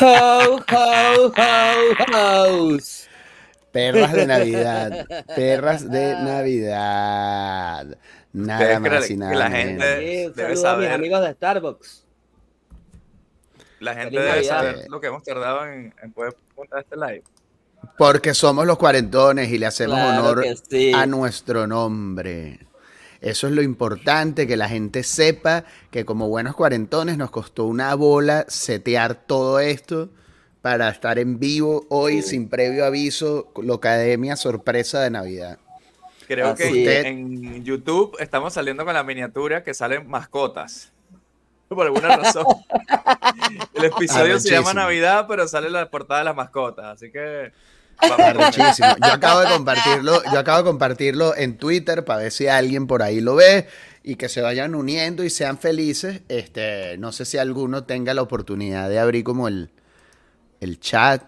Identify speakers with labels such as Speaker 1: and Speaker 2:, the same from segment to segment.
Speaker 1: Ho, ho, ho, ho's.
Speaker 2: Perras de Navidad. Perras de Navidad. Nada
Speaker 3: ¿Ustedes
Speaker 2: más y
Speaker 3: que la
Speaker 2: menos.
Speaker 3: gente- debe
Speaker 1: saludo a mis
Speaker 3: saber.
Speaker 1: amigos de Starbucks.
Speaker 3: La gente
Speaker 1: Feliz
Speaker 3: debe
Speaker 1: Navidad.
Speaker 3: saber lo que hemos tardado en, en poder montar este live.
Speaker 2: Porque somos los cuarentones y le hacemos
Speaker 1: Claro
Speaker 2: honor
Speaker 1: sí.
Speaker 2: a nuestro nombre. Eso es lo importante, que la gente sepa que como buenos cuarentones nos costó una bola setear todo esto para estar en vivo hoy sin previo aviso, la Academia Sorpresa de Navidad.
Speaker 3: Creo
Speaker 1: Así
Speaker 3: que en YouTube estamos saliendo con la miniatura que salen mascotas. Por alguna razón. El episodio se llama. Navidad, pero sale la portada de las mascotas. Así que.
Speaker 2: Arrechísimo. Yo acabo de compartirlo, yo acabo de compartirlo en Twitter para ver si alguien por ahí lo ve y que se vayan uniendo y sean felices. Este, no sé si alguno tenga la oportunidad de abrir como el, el chat,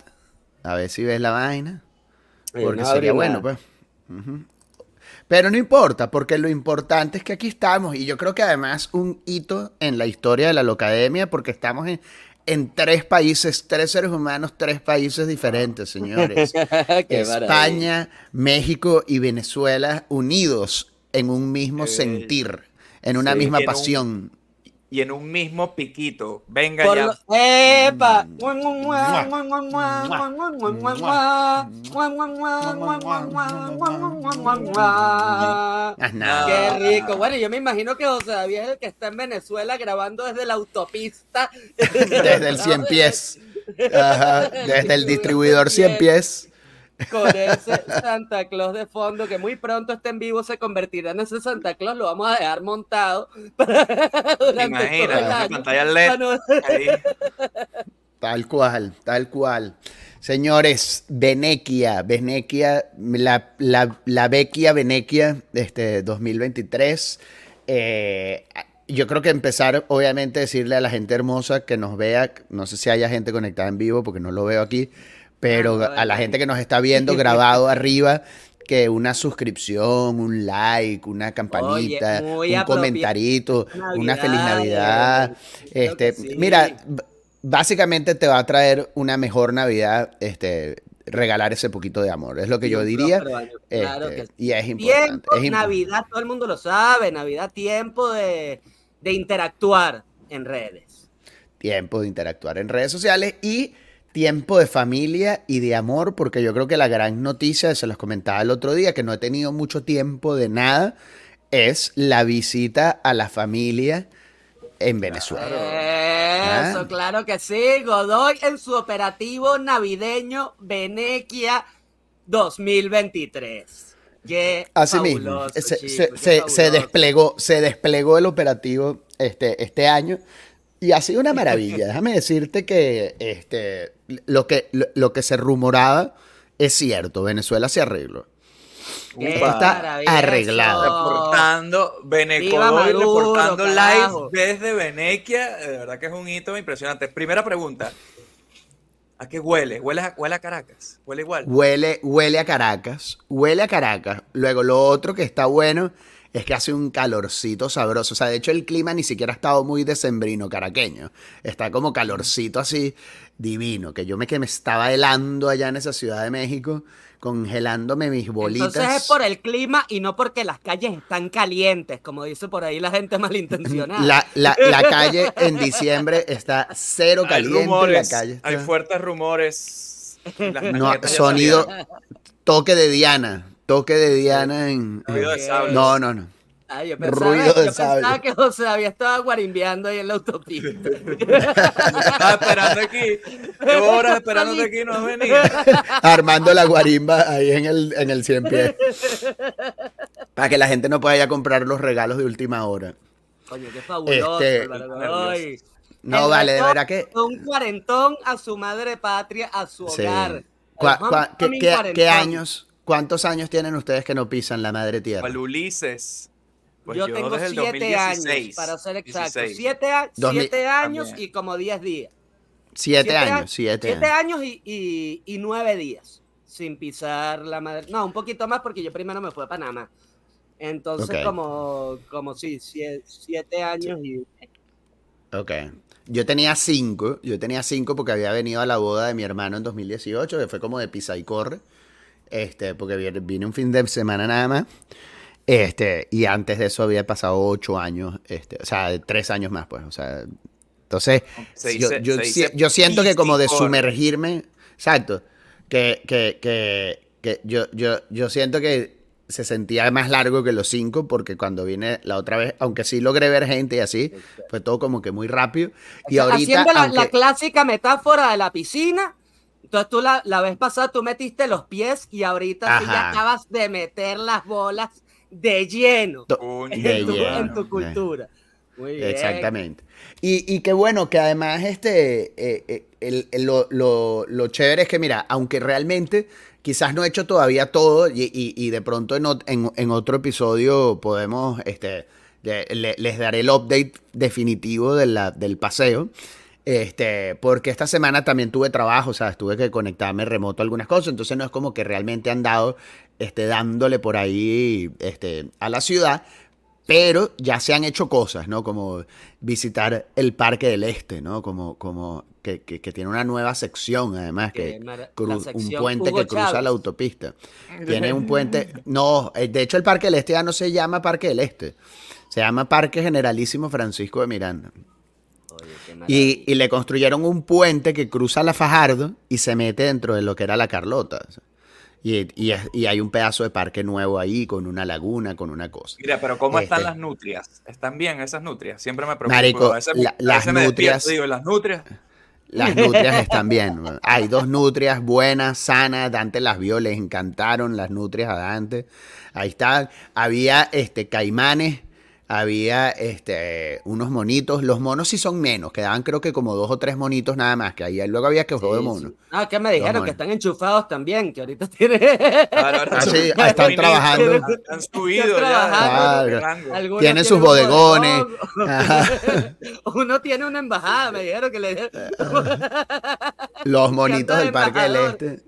Speaker 2: a ver si ves la vaina.
Speaker 1: Oye,
Speaker 2: Porque
Speaker 1: no
Speaker 2: sería bueno,
Speaker 1: nada.
Speaker 2: pues. Pero no importa, porque lo importante es que aquí estamos. Y yo creo que además un hito en la historia de la Locademia, porque estamos en, en tres países, tres seres humanos, tres países diferentes, señores.
Speaker 1: Qué maravilla.
Speaker 2: España, México y Venezuela unidos en un mismo sentir, en una
Speaker 3: Sí,
Speaker 2: misma
Speaker 3: un-
Speaker 2: pasión.
Speaker 3: Y en un mismo piquito. Venga
Speaker 1: Por
Speaker 3: ya.
Speaker 1: lo- ¡Epa!
Speaker 2: Nada.
Speaker 1: Qué rico. Bueno, yo me imagino que José David es el que está en Venezuela grabando desde la autopista.
Speaker 2: Desde el 100 pies. Ajá, Desde el distribuidor 100 pies.
Speaker 1: Con ese Santa Claus de fondo que muy pronto este en vivo se convertirá en ese Santa Claus. Lo vamos a dejar montado durante todo el
Speaker 3: Imagina,
Speaker 1: año.
Speaker 3: pantalla LED.
Speaker 1: Para
Speaker 3: ahí.
Speaker 2: Tal cual, tal cual. Señores, Venequia, Venequia, la, la, la Vecchia Venequia este, 2023. Eh, yo creo que empezar, obviamente, decirle a la gente hermosa que nos vea, no sé si haya gente conectada en vivo porque no lo veo aquí, pero
Speaker 1: Ah,
Speaker 2: a la gente que nos está viendo grabado arriba, que una suscripción, un like, una campanita,
Speaker 1: Oye,
Speaker 2: un comentarito, una feliz
Speaker 1: Navidad,
Speaker 2: Este,
Speaker 1: sí.
Speaker 2: Mira, básicamente te va a traer una mejor Navidad, este, regalar ese poquito de amor. Es lo que yo diría.
Speaker 1: claro
Speaker 2: este,
Speaker 1: que sí.
Speaker 2: y es importante.
Speaker 1: Tiempo,
Speaker 2: es
Speaker 1: Navidad, todo el mundo lo sabe. Navidad, tiempo de, de interactuar en redes.
Speaker 2: Tiempo de interactuar en redes sociales y tiempo de familia y de amor, porque yo creo que la gran noticia, se los comentaba el otro día, que no he tenido mucho tiempo de nada, es la visita a la familia en Venezuela.
Speaker 1: Eso,
Speaker 2: Ah.
Speaker 1: claro que sí. Godoy en su operativo navideño Venequia 2023. Qué
Speaker 2: Así mismo,
Speaker 1: fabuloso,
Speaker 2: se,
Speaker 1: chicos,
Speaker 2: se-
Speaker 1: qué
Speaker 2: se- desplegó, se desplegó el operativo este, este año y ha sido una maravilla. Déjame decirte que este, lo, que lo, lo que se rumoraba es cierto. Venezuela se arregló. Está arreglado.
Speaker 3: Reportando Benecodoy, reportando
Speaker 1: carajo.
Speaker 3: live desde Venequia. De verdad que es un hito impresionante. Primera pregunta. ¿A qué huele? ¿Huele a, huele a Caracas? ¿Huele igual?
Speaker 2: Huele, huele a Caracas, huele a Caracas. Luego lo otro que está bueno es que hace un calorcito sabroso. O sea, de hecho el clima ni siquiera ha estado muy decembrino caraqueño. Está como calorcito así divino, que yo me que me estaba helando allá en esa Ciudad de México, congelándome mis bolitas.
Speaker 1: Entonces es por el clima y no porque las calles están calientes, como dice por ahí la gente malintencionada.
Speaker 2: La, la- la calle en diciembre está cero
Speaker 3: Hay
Speaker 2: caliente.
Speaker 3: rumores,
Speaker 2: la calle
Speaker 3: hay fuertes rumores. Las
Speaker 2: No, sonido, toque de Diana, toque de Diana en...
Speaker 3: Ruido de
Speaker 1: Ok.
Speaker 3: sable.
Speaker 2: No, no, no.
Speaker 1: Ay, yo pensaba,
Speaker 2: ruido
Speaker 1: yo
Speaker 2: de
Speaker 1: pensaba
Speaker 2: sable.
Speaker 1: que José había estado guarimbeando ahí en la autopista.
Speaker 3: Estaba esperando aquí. Llevo horas esperándote aquí y no has venido.
Speaker 2: armando la guarimba ahí en el, en el 100 pies. Para que la gente no pueda ya comprar los regalos de última hora.
Speaker 1: Coño, qué fabuloso.
Speaker 2: Este-. No,
Speaker 1: El
Speaker 2: vale, de verdad que...
Speaker 1: Un cuarentón a su madre patria, a su
Speaker 2: Sí.
Speaker 1: hogar.
Speaker 2: Cua-
Speaker 1: El
Speaker 2: cua- ¿qué,
Speaker 1: homecoming
Speaker 2: qué-
Speaker 1: cuarentón.
Speaker 2: qué años, cuántos años tienen ustedes que no pisan la madre tierra?
Speaker 3: Cual Ulises. Pues
Speaker 1: yo, tengo siete
Speaker 3: 2016,
Speaker 1: años, para ser exacto.
Speaker 3: 16.
Speaker 1: Siete, años
Speaker 3: También.
Speaker 1: y como diez días.
Speaker 2: Siete, años, siete,
Speaker 1: siete
Speaker 2: años.
Speaker 1: años y, y- y nueve días sin pisar la madre. No, un poquito más porque yo primero me fui a Panamá. Entonces, como, como sí, sie- siete años y.
Speaker 2: Ok. Yo tenía cinco, yo tenía cinco porque había venido a la boda de mi hermano en 2018, que fue como de pisa y corre, este, porque vi- vine un fin de semana nada más, este, y antes de eso había pasado ocho años, este, o sea, tres años más, pues, o sea, entonces,
Speaker 3: Se
Speaker 2: yo,
Speaker 3: dice-
Speaker 2: yo
Speaker 3: se
Speaker 2: si- yo siento que como de sumergirme, exacto, que, que, que, que yo, yo, yo siento que se sentía más largo que los cinco porque cuando vine la otra vez, aunque sí logré ver gente y así, fue todo como que muy rápido. Y ahorita,
Speaker 1: haciendo la,
Speaker 2: aunque-
Speaker 1: la clásica metáfora de la piscina. Entonces tú la, la vez pasada tú metiste los pies y ahorita sí ya acabas de meter las bolas de lleno
Speaker 2: de
Speaker 1: en tu,
Speaker 2: lleno,
Speaker 1: en tu
Speaker 2: de-
Speaker 1: cultura. Muy bien.
Speaker 2: Exactamente. Y, y qué bueno que además este, eh, eh, el- el- lo, lo- lo chévere es que, mira, aunque realmente quizás no he hecho todavía todo y, y- y de pronto en, en- en otro episodio podemos, este, le- le- les daré el update definitivo de la- del paseo. Este, porque esta semana también tuve trabajo, o sea, tuve que conectarme remoto a algunas cosas, entonces no es como que realmente han dado, este, dándole por ahí, este, a la ciudad, pero ya se han hecho cosas, ¿no? Como visitar el Parque del Este, ¿no? Como, como que, que- que tiene una nueva sección, además, que un puente
Speaker 1: Hugo
Speaker 2: que cruza la autopista. Tiene un puente, no, eh, de hecho el Parque del Este ya no se llama Parque del Este, se llama Parque Generalísimo Francisco de Miranda.
Speaker 1: Oye,
Speaker 2: Y, y le construyeron un puente que cruza la Fajardo y se mete dentro de lo que era la Carlota. Y, y es- y hay un pedazo de parque nuevo ahí, con una laguna, con una cosa.
Speaker 3: Mira, pero ¿cómo están
Speaker 2: Este.
Speaker 3: las nutrias? ¿Están bien esas nutrias? Siempre me preocupo.
Speaker 2: Marico,
Speaker 3: a veces,
Speaker 2: la-
Speaker 3: a
Speaker 2: las
Speaker 3: veces me despierto
Speaker 2: nutrias-
Speaker 3: digo, ¿las nutrias?
Speaker 2: Las nutrias están bien. Hay dos nutrias buenas, sanas. Dante las vio, les encantaron las nutrias a Dante. Ahí está. Había este, caimanes, había este, unos monitos. Los monos sí son menos, quedaban creo que como dos o tres monitos nada más. Que ahí luego había que juego de monos.
Speaker 1: sí. Ah, que me dijeron que están enchufados también, que ahorita tiene.
Speaker 3: Ahora, ahora
Speaker 2: Ah, sí,
Speaker 3: son
Speaker 2: están trabajando.
Speaker 3: Han subido
Speaker 2: Tienen sus bodegones.
Speaker 1: Uno tiene una embajada, me dijeron que le dieron.
Speaker 2: Los monitos del Parque del. Este.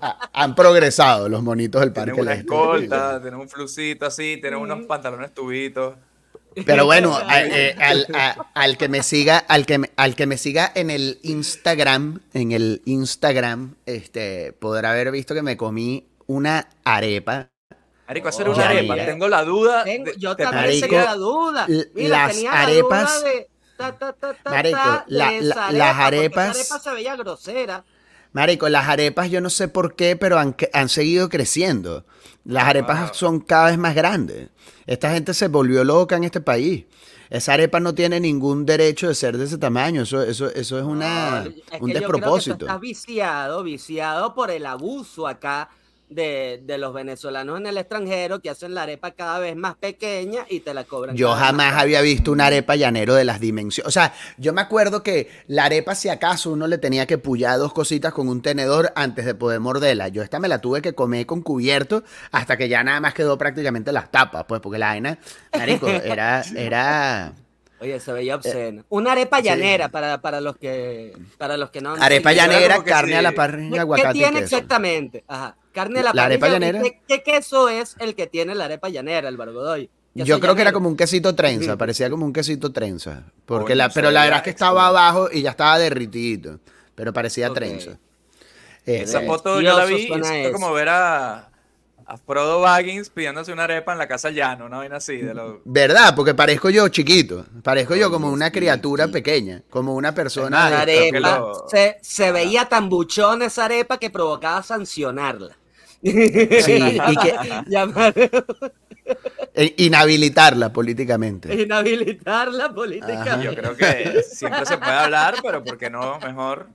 Speaker 2: Ah, Han progresado los monitos del Parque
Speaker 3: Tienen una escolta, tienen un flusito así, tienen unos pantalones tubitos.
Speaker 2: Pero bueno, a- eh, al, a- al que me siga, al que me, al que me siga en el Instagram, en el Instagram, este, podrá haber visto que me comí una arepa.
Speaker 3: Marico, hacer
Speaker 1: Oh,
Speaker 3: una arepa. Tengo la duda.
Speaker 1: Tengo- yo también tenía
Speaker 2: Marico,
Speaker 1: la duda. Mira,
Speaker 2: las
Speaker 1: tenía la
Speaker 2: arepas-
Speaker 1: duda de ta, ta, ta, ta,
Speaker 2: Marico,
Speaker 1: ta,
Speaker 2: la-
Speaker 1: de
Speaker 2: la-
Speaker 1: esa
Speaker 2: las arepas-
Speaker 1: arepa se veía grosera.
Speaker 2: Marico, las arepas yo no sé por qué, pero han, han seguido creciendo. Las arepas
Speaker 3: Wow.
Speaker 2: son cada vez más grandes. Esta gente se volvió loca en este país. Esa arepa no tiene ningún derecho de ser de ese tamaño. Eso, eso, eso es una,
Speaker 1: No, es que
Speaker 2: un
Speaker 1: yo creo que tú
Speaker 2: despropósito.
Speaker 1: estás viciado, viciado por el abuso acá de, de los venezolanos en el extranjero que hacen la arepa cada vez más pequeña y te la cobran.
Speaker 2: Yo jamás
Speaker 1: más
Speaker 2: había visto una arepa llanero de las dimensiones. O sea, yo me acuerdo que la arepa, si acaso, uno le tenía que pullar dos cositas con un tenedor antes de poder morderla. Yo esta me la tuve que comer con cubierto hasta que ya nada más quedó prácticamente las tapas, pues, porque la vaina, marico, era, era
Speaker 1: Oye, se
Speaker 2: Eh,
Speaker 1: veía obsceno. Una arepa llanera para, para los que para los que no
Speaker 2: arepa llanera, carne a la parrilla,
Speaker 1: ¿Qué
Speaker 2: aguacate y
Speaker 1: tiene
Speaker 2: queso.
Speaker 1: exactamente? Ajá. Carne a la,
Speaker 2: La arepa
Speaker 1: parrilla, ¿y
Speaker 2: llanera.
Speaker 1: ¿Qué, qué queso es el que tiene la arepa llanera, el bargodoy?
Speaker 2: Yo creo que era como un quesito trenza, parecía como un quesito trenza. Porque la, pero la verdad es que
Speaker 3: eso.
Speaker 2: estaba abajo y ya estaba derritidito. Pero parecía trenza.
Speaker 3: Esa
Speaker 2: Este,
Speaker 3: foto yo la vi
Speaker 1: eso.
Speaker 3: como ver a, a Frodo Baggins pidiéndose una arepa en la casa llano, una vaina así. De lo...
Speaker 2: ¿Verdad? Porque parezco yo chiquito. Parezco yo como una criatura
Speaker 1: sí.
Speaker 2: pequeña. Como una persona.
Speaker 3: Una
Speaker 2: de-
Speaker 1: arepa
Speaker 3: lo-
Speaker 1: se, se veía tan buchón esa arepa que provocaba sancionarla.
Speaker 2: Sí, y que
Speaker 1: Llamar,
Speaker 2: e- inhabilitarla políticamente.
Speaker 1: inhabilitarla políticamente.
Speaker 2: Ajá.
Speaker 3: Yo creo que siempre se puede hablar, pero ¿por qué no mejor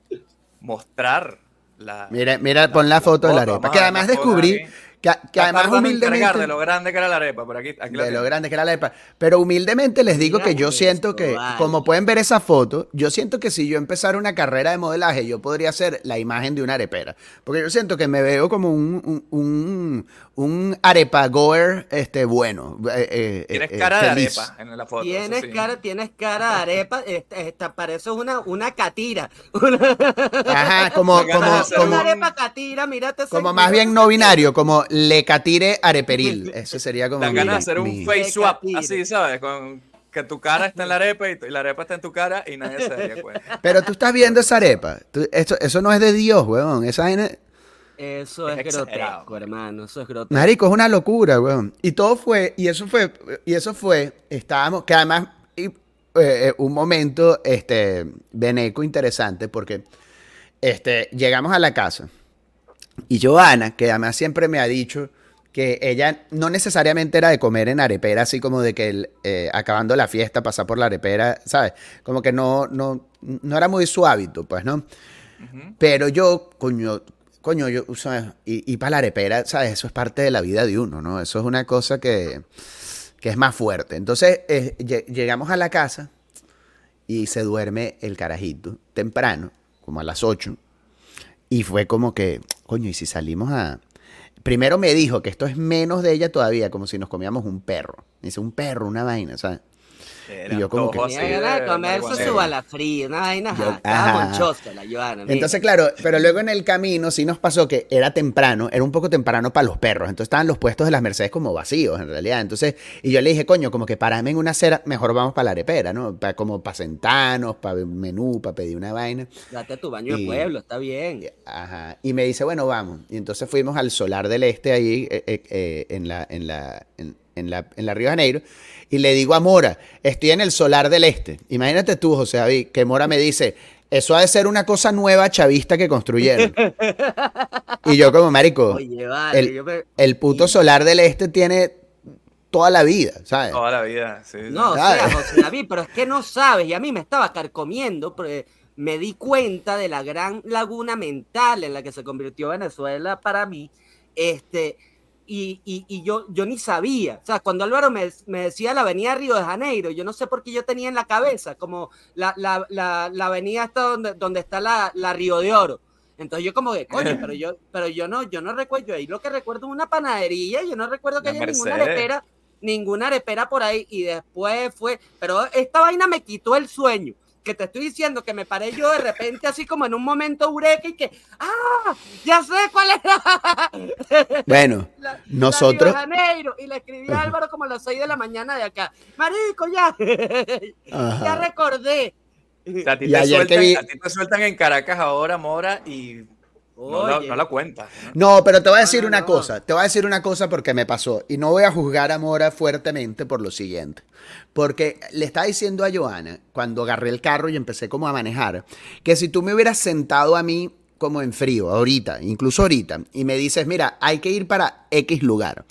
Speaker 3: mostrar la...
Speaker 2: Mira, mira, pon la foto de la
Speaker 3: foto,
Speaker 2: arepa.
Speaker 3: vamos
Speaker 2: Que
Speaker 3: a ver
Speaker 2: además
Speaker 3: la foto
Speaker 2: descubrí. Que, que además humildemente.
Speaker 3: de lo grande que era la arepa, por aquí,
Speaker 2: de lo grande que era la arepa. Pero humildemente les digo
Speaker 1: Mira
Speaker 2: que yo siento que,
Speaker 1: vale.
Speaker 2: como pueden ver esa foto, yo siento que si yo empezara una carrera de modelaje, yo podría ser la imagen de una arepera. Porque yo siento que me veo como un, un, un, un arepa goer este, bueno. eh, eh,
Speaker 3: Tienes
Speaker 2: eh,
Speaker 3: cara de arepa en la foto. eso
Speaker 1: Tienes
Speaker 3: sí.
Speaker 1: cara, tienes cara de arepa, esta, esta parece una, una catira.
Speaker 2: Ajá, como, como, como,
Speaker 1: una arepa catira, mírate ese-
Speaker 2: como más bien no binario, como lecatire areperil. Ese sería como
Speaker 3: Dan ganas de hacer un
Speaker 2: mi-
Speaker 3: face swap, así, ¿sabes? Con que tu cara está en la arepa y, tu- y la arepa está en tu cara y nadie se daría cuenta.
Speaker 2: Pero tú estás viendo esa arepa. Tú- esto- eso no es de Dios, weón. Esa vaina-
Speaker 1: Eso
Speaker 3: Es
Speaker 1: es, grotesco, hermano. Eso es grotesco.
Speaker 2: Marico, es una locura, weón. Y todo fue, y eso fue, y eso fue, estábamos, que además, y, eh, eh, un momento, este, veneco interesante, porque, este, llegamos a la casa, y Joana, que además siempre me ha dicho que ella no necesariamente era de comer en arepera, así como de que el, eh, acabando la fiesta pasar por la arepera, ¿sabes? Como que no, no, no era muy su hábito, pues, ¿no? Pero yo, coño, coño, yo, o sea, y, y para la arepera, ¿sabes? Eso es parte de la vida de uno, ¿no? Eso es una cosa que, que es más fuerte. Entonces, eh, lle- llegamos a la casa y se duerme el carajito temprano, como a las 8. Y fue como que, coño, ¿y si salimos a...? Primero me dijo que esto es menos de ella todavía, como si nos comíamos un perro. Dice, un perro, una vaina, ¿sabes?
Speaker 3: Era
Speaker 2: yo como que-
Speaker 1: Tenía comerse
Speaker 3: marihuanero.
Speaker 1: su bala fría, una vaina,
Speaker 2: Yo-
Speaker 1: ajá, estaba
Speaker 2: ajá.
Speaker 1: monchosa la Joana. mira.
Speaker 2: Entonces, claro, pero luego en el camino sí nos pasó que era temprano, era un poco temprano para los perros. Entonces estaban los puestos de las Mercedes como vacíos, en realidad. Entonces, y yo le dije, coño, como que parame en una acera, mejor vamos para la arepera, ¿no? Pa- como para sentarnos, para menú, para pedir una vaina.
Speaker 1: Date tu baño
Speaker 2: Y-
Speaker 1: de pueblo, está bien.
Speaker 2: Ajá. Y me dice, bueno, vamos. Y entonces fuimos al Solar del Este ahí eh, eh, eh, en, la, en, la, en, en la, en la Río de Janeiro. Y le digo a Mora, estoy en el Solar del Este. Imagínate tú, José David, que Mora me dice, eso ha de ser una cosa nueva chavista que construyeron. y yo como, marico,
Speaker 1: Oye, vale,
Speaker 2: el,
Speaker 1: yo me-
Speaker 2: el puto Solar del Este tiene toda la vida, ¿sabes?
Speaker 3: Toda la vida, sí.
Speaker 1: No, o sea, José David, pero es que no sabes, y a mí me estaba carcomiendo, porque me di cuenta de la gran laguna mental en la que se convirtió Venezuela para mí, este, y, y- y yo, yo ni sabía, o sea, cuando Álvaro me, me decía la avenida Río de Janeiro, yo no sé por qué yo tenía en la cabeza, como la, la, la, la avenida esta donde, donde está la, la Río de Oro. Entonces yo como que, coño, pero yo, pero yo no, yo no recuerdo, yo ahí lo que recuerdo es una panadería, yo no recuerdo que haya ninguna
Speaker 3: Mercedes.
Speaker 1: arepera, ninguna arepera por ahí y después fue, pero esta vaina me quitó el sueño, que te estoy diciendo que me paré yo de repente así como en un momento eureka y que, ah, ya sé cuál era.
Speaker 2: Bueno,
Speaker 1: La- la
Speaker 2: Nosotros-
Speaker 1: de Janeiro, y le escribí a Álvaro como a las 6 de la mañana de acá. Marico, ya. ya recordé.
Speaker 3: O sea, a ti,
Speaker 2: Y
Speaker 3: te
Speaker 2: ayer que
Speaker 3: sueltan,
Speaker 2: vi-
Speaker 3: a ti te sueltan en Caracas ahora, Mora, y no, la, no la cuentas. ¿no?
Speaker 2: No, pero te voy a decir
Speaker 1: no,
Speaker 2: una
Speaker 1: no.
Speaker 2: cosa, te voy a decir una cosa porque me pasó y no voy a juzgar a Mora fuertemente por lo siguiente, porque le estaba diciendo a Joana cuando agarré el carro y empecé como a manejar, que si tú me hubieras sentado a mí como en frío, ahorita, incluso ahorita, y me dices, mira, hay que ir para X lugar,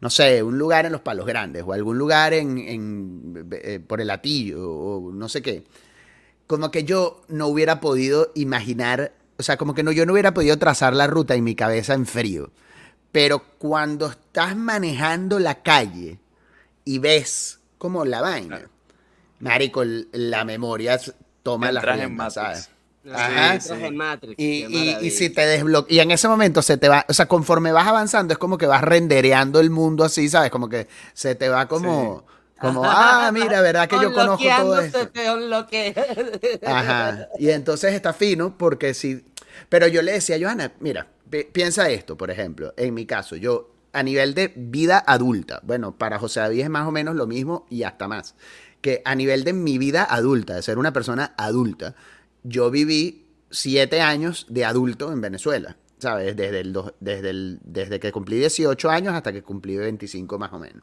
Speaker 2: no sé, un lugar en los Palos Grandes o algún lugar en, en, eh, por el Atillo o no sé qué, como que yo no hubiera podido imaginar, o sea, como que no, yo no hubiera podido trazar la ruta en mi cabeza en frío. Pero cuando estás manejando la calle y ves como la vaina,
Speaker 3: Claro.
Speaker 2: marico, la memoria toma las
Speaker 3: Entras en
Speaker 2: riendas,
Speaker 3: Matrix.
Speaker 2: ¿sabes? Ajá.
Speaker 1: En Matrix,
Speaker 2: Y, y- y si te desbloquea, y en ese momento se te va, o sea, conforme vas avanzando, es como que vas rendereando el mundo así, ¿sabes? Como que se te va como, como, ah, mira, ¿verdad que yo conozco todo esto? Ajá. Y entonces está fino porque si... Pero yo le decía a Johanna, mira, pi- piensa esto, por ejemplo, en mi caso, yo a nivel de vida adulta, bueno, para José David es más o menos lo mismo y hasta más, que a nivel de mi vida adulta, de ser una persona adulta, yo viví siete años de adulto en Venezuela, ¿sabes? Desde, el, dos- desde, el, desde que cumplí 18 años hasta que cumplí 25 más o menos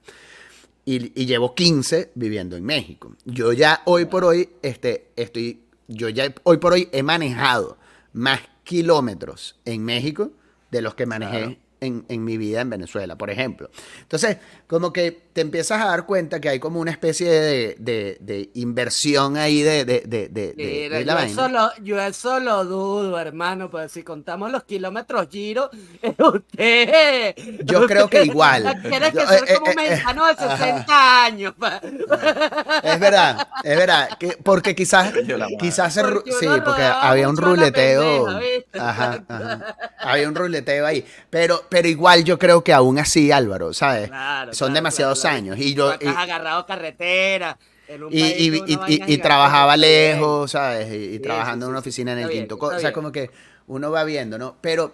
Speaker 2: y, y llevo 15 viviendo en México. Yo ya hoy por hoy, este, estoy, yo ya hoy por hoy he manejado más kilómetros en México de los que manejé
Speaker 3: Claro.
Speaker 2: en, en mi vida en Venezuela, por ejemplo. Entonces, como que te empiezas a dar cuenta que hay como una especie de, de- de inversión ahí de, de, de, de- de-
Speaker 1: Mira,
Speaker 2: de la
Speaker 1: yo,
Speaker 2: vaina.
Speaker 1: eso lo, yo eso lo dudo, hermano, pues si contamos los kilómetros giro, usted...
Speaker 2: Yo creo que igual.
Speaker 1: Quiere que
Speaker 2: Yo-
Speaker 1: ser
Speaker 2: eh,
Speaker 1: como un
Speaker 2: eh, eh,
Speaker 1: mexicano de
Speaker 2: ajá.
Speaker 1: 60 años. pa.
Speaker 2: Es verdad, es verdad. Que, porque quizás, quizás se
Speaker 1: Porque
Speaker 2: sí, porque había un ruleteo.
Speaker 1: pendeja, ¿viste?
Speaker 2: Ajá, ajá. Había un ruleteo ahí. Pero, pero igual yo creo que aún así, Álvaro, ¿sabes?
Speaker 1: Claro,
Speaker 2: Son
Speaker 1: claro,
Speaker 2: demasiados
Speaker 1: claro,
Speaker 2: años. Y yo.
Speaker 1: Estás agarrado carretera. en un
Speaker 2: Y,
Speaker 1: país
Speaker 2: y- y- y- y trabajaba lejos, ¿sabes? Y,
Speaker 1: Sí,
Speaker 2: trabajando
Speaker 1: sí,
Speaker 2: en una
Speaker 1: sí,
Speaker 2: oficina en el
Speaker 1: bien,
Speaker 2: quinto. O sea, como que uno va viendo, ¿no? Pero,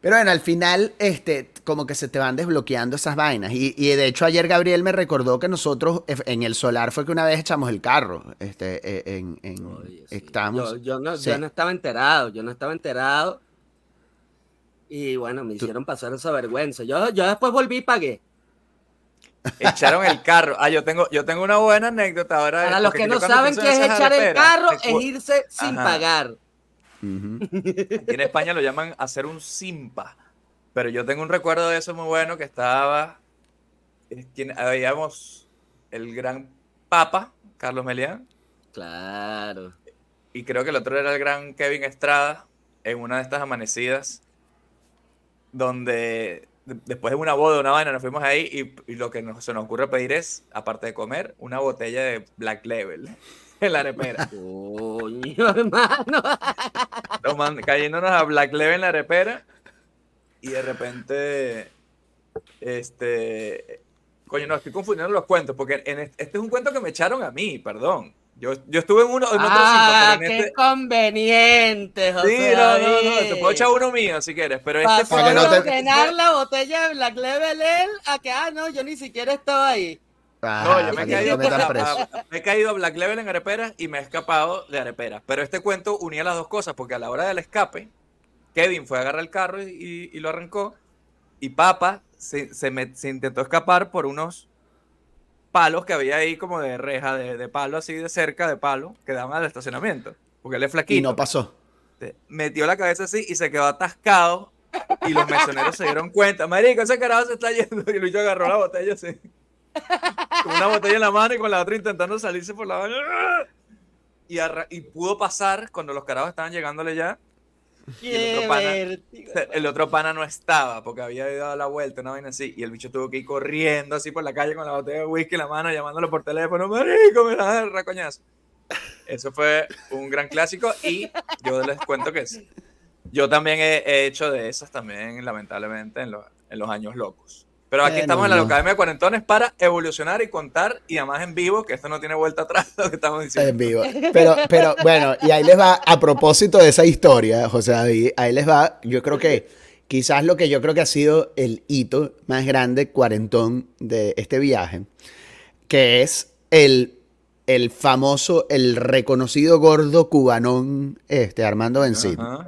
Speaker 2: Pero bueno, al final, este, como que se te van desbloqueando esas vainas. Y, y de hecho, ayer Gabriel me recordó que nosotros en el solar fue que una vez echamos el carro. Este, eh, en, en-
Speaker 1: Oye, sí.
Speaker 2: estábamos-
Speaker 1: Yo, yo no,
Speaker 2: sí.
Speaker 1: yo no estaba enterado, yo no estaba enterado. Y bueno, me hicieron pasar esa vergüenza. Yo, yo después volví y pagué.
Speaker 3: Echaron el carro. Ah, yo tengo, yo tengo una buena anécdota ahora.
Speaker 1: Para los que no saben qué es echar el carro, es irse sin
Speaker 3: Ajá.
Speaker 1: pagar.
Speaker 3: Aquí en España lo llaman hacer un simpa. Pero yo tengo un recuerdo de eso muy bueno que estaba. eh, quien- Habíamos el gran Papa, Carlos Melián,
Speaker 1: Claro.
Speaker 3: y creo que el otro era el gran Kevin Estrada, en una de estas amanecidas, donde de- después de una boda, una vaina, nos fuimos ahí y, y lo que nos- se nos ocurre pedir es, aparte de comer, una botella de Black Label en la arepera.
Speaker 1: Coño, hermano.
Speaker 3: Toman- cayéndonos a Black Label en la arepera y de repente, este, coño, no, estoy confundiendo los cuentos, porque en este, este es un cuento que me echaron a mí, perdón. Yo, yo estuve en uno, en otro
Speaker 1: Ah,
Speaker 3: cinco, pero en
Speaker 1: qué
Speaker 3: este...
Speaker 1: conveniente, José.
Speaker 3: Sí, no, no, no, te puedo echar uno mío si quieres, pero este fue...
Speaker 2: No te-
Speaker 1: la botella de Black Level él a que, ah, no, yo ni siquiera estaba ahí.
Speaker 2: Ah,
Speaker 3: No, yo me he, caído,
Speaker 2: preso.
Speaker 3: a- me he caído a Black Level en areperas y me he escapado de areperas. Pero este cuento unía las dos cosas, porque a la hora del escape, Kevin fue a agarrar el carro y, y- y lo arrancó. Y Papa se, se me- se intentó escapar por unos palos que había ahí como de reja, de, de palo así de cerca, de palo, que daban al estacionamiento. Porque él es flaquito.
Speaker 2: Y no pasó.
Speaker 3: Metió la cabeza así y se quedó atascado. Y los mesoneros se dieron cuenta. Marico, ese carajo se está yendo. Y Lucho agarró la botella así. Con una botella en la mano y con la otra intentando salirse por la mano. Y, y pudo pasar cuando los carajos estaban llegándole ya. Y el otro pana-
Speaker 1: vértigo.
Speaker 3: El otro pana no estaba porque había dado la vuelta, una vaina así. Y el bicho tuvo que ir corriendo así por la calle con la botella de whisky en la mano, llamándolo por teléfono. Marico, me. Eso fue un gran clásico. Y yo les cuento que sí. Yo también he, he hecho de esas también, lamentablemente, en, los- en los años locos. Pero aquí estamos en la. Academia de Cuarentones para evolucionar y contar, y además en vivo, que esto no tiene vuelta atrás, lo que estamos diciendo.
Speaker 2: En vivo. Pero, pero bueno, y ahí les va, a propósito de esa historia, José David, ahí les va, yo creo que quizás lo que yo creo que ha sido el hito más grande cuarentón de este viaje, que es el, el famoso, el reconocido gordo cubanón, este, Armando Bencid,
Speaker 3: Ajá.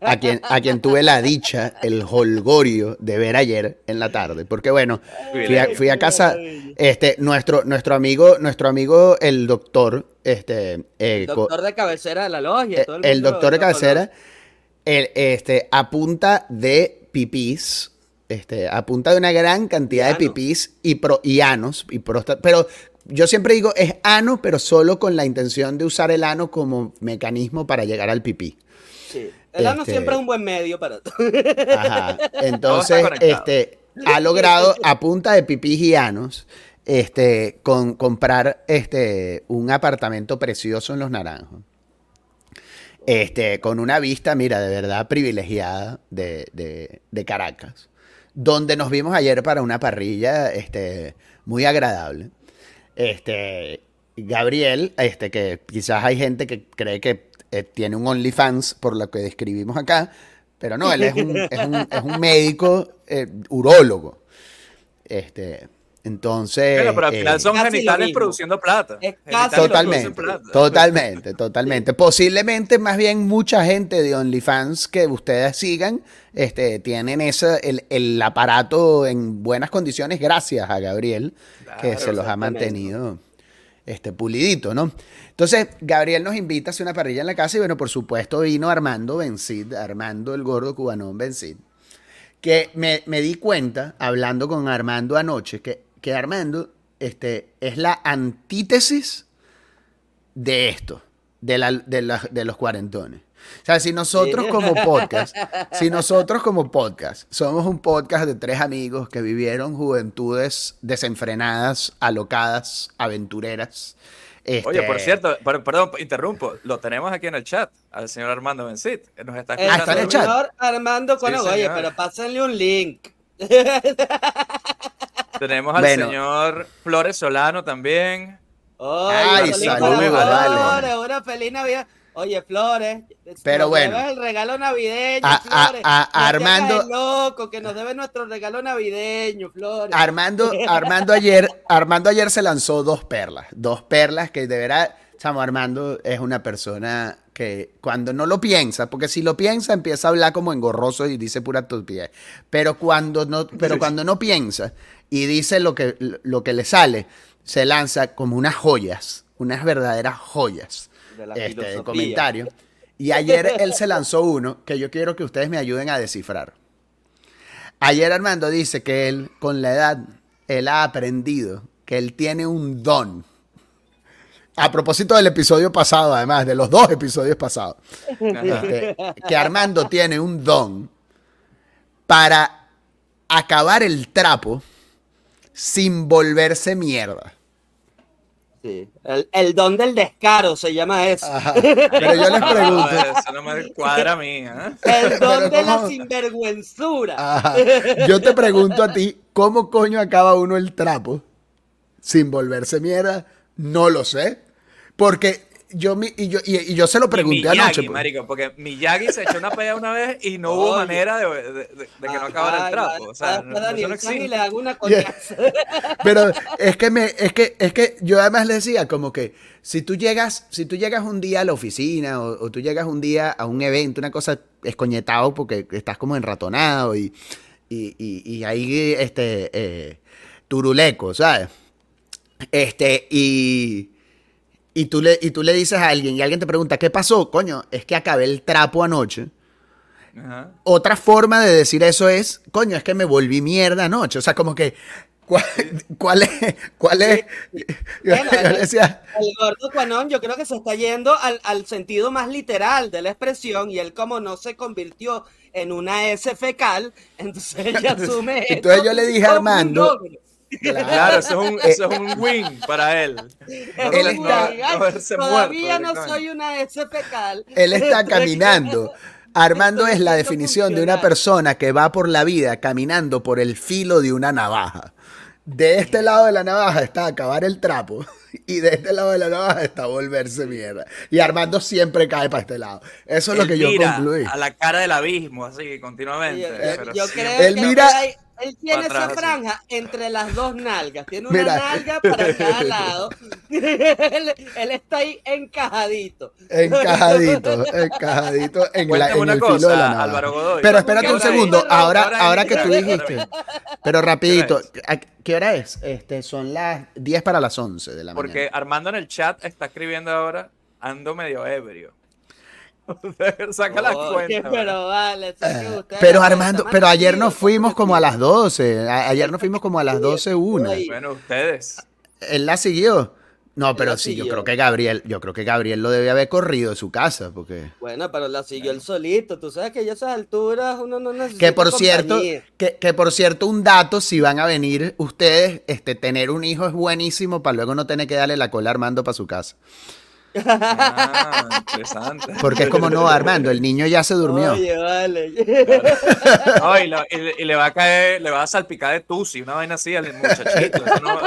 Speaker 2: a quien, a quien tuve la dicha, el holgorio de ver ayer en la tarde, porque bueno, fui a, fui a casa, este, nuestro, nuestro amigo, nuestro amigo, el doctor, este, eh, co-
Speaker 1: Doctor de cabecera de la logia.
Speaker 2: eh,
Speaker 1: todo
Speaker 2: el, doctor de cabecera, el, este, a punta de pipís, este, a punta de una gran cantidad de pipís y, pro, y anos, y próstata, pero yo siempre digo es ano, pero solo con la intención de usar el ano como mecanismo para llegar al pipí.
Speaker 1: Sí. El ano
Speaker 2: Este-
Speaker 1: siempre es un buen medio para todo.
Speaker 2: Ajá. Entonces, este, ha logrado a punta de pipís y anos, este, con comprar este, un apartamento precioso en Los Naranjos. Este, con una vista, mira, de verdad privilegiada de, de- de Caracas, donde nos vimos ayer para una parrilla este, muy agradable. Este, Gabriel, este, que quizás hay gente que cree que eh, tiene un OnlyFans por lo que describimos acá, pero no, él es un, es un, médico eh, urólogo. Este, entonces.
Speaker 3: Bueno, pero al final
Speaker 2: eh,
Speaker 3: son genitales produciendo plata.
Speaker 1: Es
Speaker 3: Genitales
Speaker 1: casi lo
Speaker 3: producen
Speaker 2: Totalmente,
Speaker 3: plata.
Speaker 2: totalmente, totalmente. Posiblemente más bien mucha gente de OnlyFans que ustedes sigan este, tienen esa, el, el aparato en buenas condiciones gracias a Gabriel, que se los ha mantenido este, pulidito, ¿no? Entonces, Gabriel nos invita a hacer una parrilla en la casa y bueno, por supuesto vino Armando Bencid, Armando el gordo cubanón Bencid, que me, me di cuenta, hablando con Armando anoche, que, que Armando este, es la antítesis de esto, de, la- de, la- de los cuarentones. O sea, si nosotros
Speaker 1: Sí.
Speaker 2: como podcast, si nosotros como podcast somos un podcast de tres amigos que vivieron juventudes desenfrenadas, alocadas, aventureras.
Speaker 3: Oye,
Speaker 2: este,
Speaker 3: por cierto, per- perdón, interrumpo, lo tenemos aquí en el chat, al señor Armando Bencit, que nos está
Speaker 1: El
Speaker 2: Ah, está en el
Speaker 3: escuchando.
Speaker 2: chat.
Speaker 1: señor Armando Cono,
Speaker 3: Sí,
Speaker 1: oye, pero pásenle un link.
Speaker 3: Tenemos al
Speaker 2: Bueno.
Speaker 3: señor Flores Solano también.
Speaker 2: Ay, saludos, vale.
Speaker 1: Una feliz Navidad. Oye, Flores.
Speaker 2: Pero bueno.
Speaker 1: el regalo navideño,
Speaker 2: A-
Speaker 1: Flores.
Speaker 2: a- Armando-
Speaker 1: loco, que nos debe nuestro regalo navideño, Flores.
Speaker 2: Armando, Armando ayer, Armando ayer se lanzó dos perlas, dos perlas que de verdad, chamo, Armando es una persona que cuando no lo piensa, porque si lo piensa empieza a hablar como engorroso y dice pura estupidez, pero cuando no, pero cuando no piensa y dice lo que, lo que le sale, se lanza como unas joyas, unas verdaderas joyas
Speaker 1: de la
Speaker 2: este, de comentario. Y ayer él se lanzó uno que yo quiero que ustedes me ayuden a descifrar. Ayer Armando dice que él, con la edad, él ha aprendido que él tiene un don. A propósito del episodio pasado, además, de los dos episodios pasados, este, que Armando tiene un don para acabar el trapo sin volverse mierda.
Speaker 1: Sí. El, el don del descaro se llama eso.
Speaker 2: Ajá. Pero yo les pregunto,
Speaker 3: Eso no me cuadra a mí. ¿eh?
Speaker 1: El don
Speaker 2: Pero
Speaker 1: de la sinvergüenzura.
Speaker 2: Ajá. Yo te pregunto a ti, ¿cómo coño acaba uno el trapo sin volverse mierda? No lo sé. Porque yo, mi- y yo, y, y yo se lo pregunté
Speaker 3: Miyagi,
Speaker 2: anoche. pues.
Speaker 3: marico, porque Miyagi se echó una pelea una vez y no hubo
Speaker 1: Oye.
Speaker 3: manera de, de- de- de que no acabara el trapo. O sea,
Speaker 1: Ah,
Speaker 3: no- eso no existe.
Speaker 1: le hago una coñaza.
Speaker 2: Pero es que me, es que, es que yo además le decía como que si tú llegas, si tú llegas un día a la oficina o, o tú llegas un día a un evento, una cosa escoñetado porque estás como enratonado y, y, y, y ahí este eh, turuleco, ¿sabes? Este, y, y tú le, y tú le dices a alguien y alguien te pregunta, ¿qué pasó? Coño, es que acabé el trapo anoche.
Speaker 3: Ajá.
Speaker 2: Otra forma de decir eso es, coño, es que me volví mierda anoche. O sea, como que, ¿cuál, cuál es? ¿Cuál es? Yo,
Speaker 1: Bueno,
Speaker 2: yo le decía,
Speaker 1: El gordo Cuanón yo creo que se está yendo al, al sentido más literal de la expresión y él como no se convirtió en una S fecal, entonces ella asume
Speaker 2: Entonces
Speaker 1: esto
Speaker 2: yo le dije a Armando.
Speaker 3: Claro, eso es un, eso es un win para él.
Speaker 2: Está-
Speaker 1: Todavía
Speaker 3: muerto
Speaker 1: no soy una S fecal.
Speaker 2: él está caminando. Armando es la definición de una persona que va por la vida caminando por el filo de una navaja. De este lado de la navaja está acabar el trapo y de este lado de la navaja está volverse mierda. Y Armando siempre cae para este lado. Eso es lo que yo
Speaker 3: mira
Speaker 2: concluí.
Speaker 3: A la cara del abismo, así, continuamente.
Speaker 1: Yo,
Speaker 3: pero
Speaker 1: yo
Speaker 3: siempre-
Speaker 1: creo
Speaker 2: Él
Speaker 1: que
Speaker 2: mira-
Speaker 1: hay- él tiene esa
Speaker 3: así.
Speaker 1: franja entre las dos nalgas. Tiene una
Speaker 2: Mira.
Speaker 1: nalga para cada lado. él, él está ahí encajadito.
Speaker 2: Encajadito, encajadito en, la, en
Speaker 3: una
Speaker 2: el
Speaker 3: cosa,
Speaker 2: filo de la navaja.
Speaker 3: Álvaro Godoy.
Speaker 2: Pero espérate
Speaker 1: ¿Qué
Speaker 2: un segundo, ahora, ahora que
Speaker 3: ¿Qué
Speaker 2: tú dijiste, pero rapidito,
Speaker 3: ¿Qué
Speaker 2: ¿a ¿qué hora es? Este, son las 10 para las 11 de la
Speaker 3: Porque
Speaker 2: mañana.
Speaker 3: Armando en el chat está escribiendo ahora, ando medio ebrio. Saca la cuenta.
Speaker 1: pero vale,
Speaker 2: Eh, Pero Armando, pero ayer nos fuimos como a las 12, a- ayer nos fuimos como a las 12 una.
Speaker 3: Bueno, ustedes.
Speaker 2: Él la siguió. No, pero sí, yo creo que Gabriel, yo creo que Gabriel lo debe haber corrido de su casa, porque
Speaker 1: Bueno, pero la siguió él solito. Tú sabes que ya a esas alturas uno no necesita
Speaker 2: Que por cierto, que, que por cierto, un dato, si van a venir ustedes, este, tener un hijo es buenísimo para luego no tener que darle la cola a Armando para su casa.
Speaker 3: Ah, interesante.
Speaker 2: Porque es como, no, Armando, el niño ya se durmió.
Speaker 1: Oye, vale.
Speaker 3: No, y, lo- y le- y le va a caer, le va a salpicar de tusi, una vaina así al muchachito. Eso no,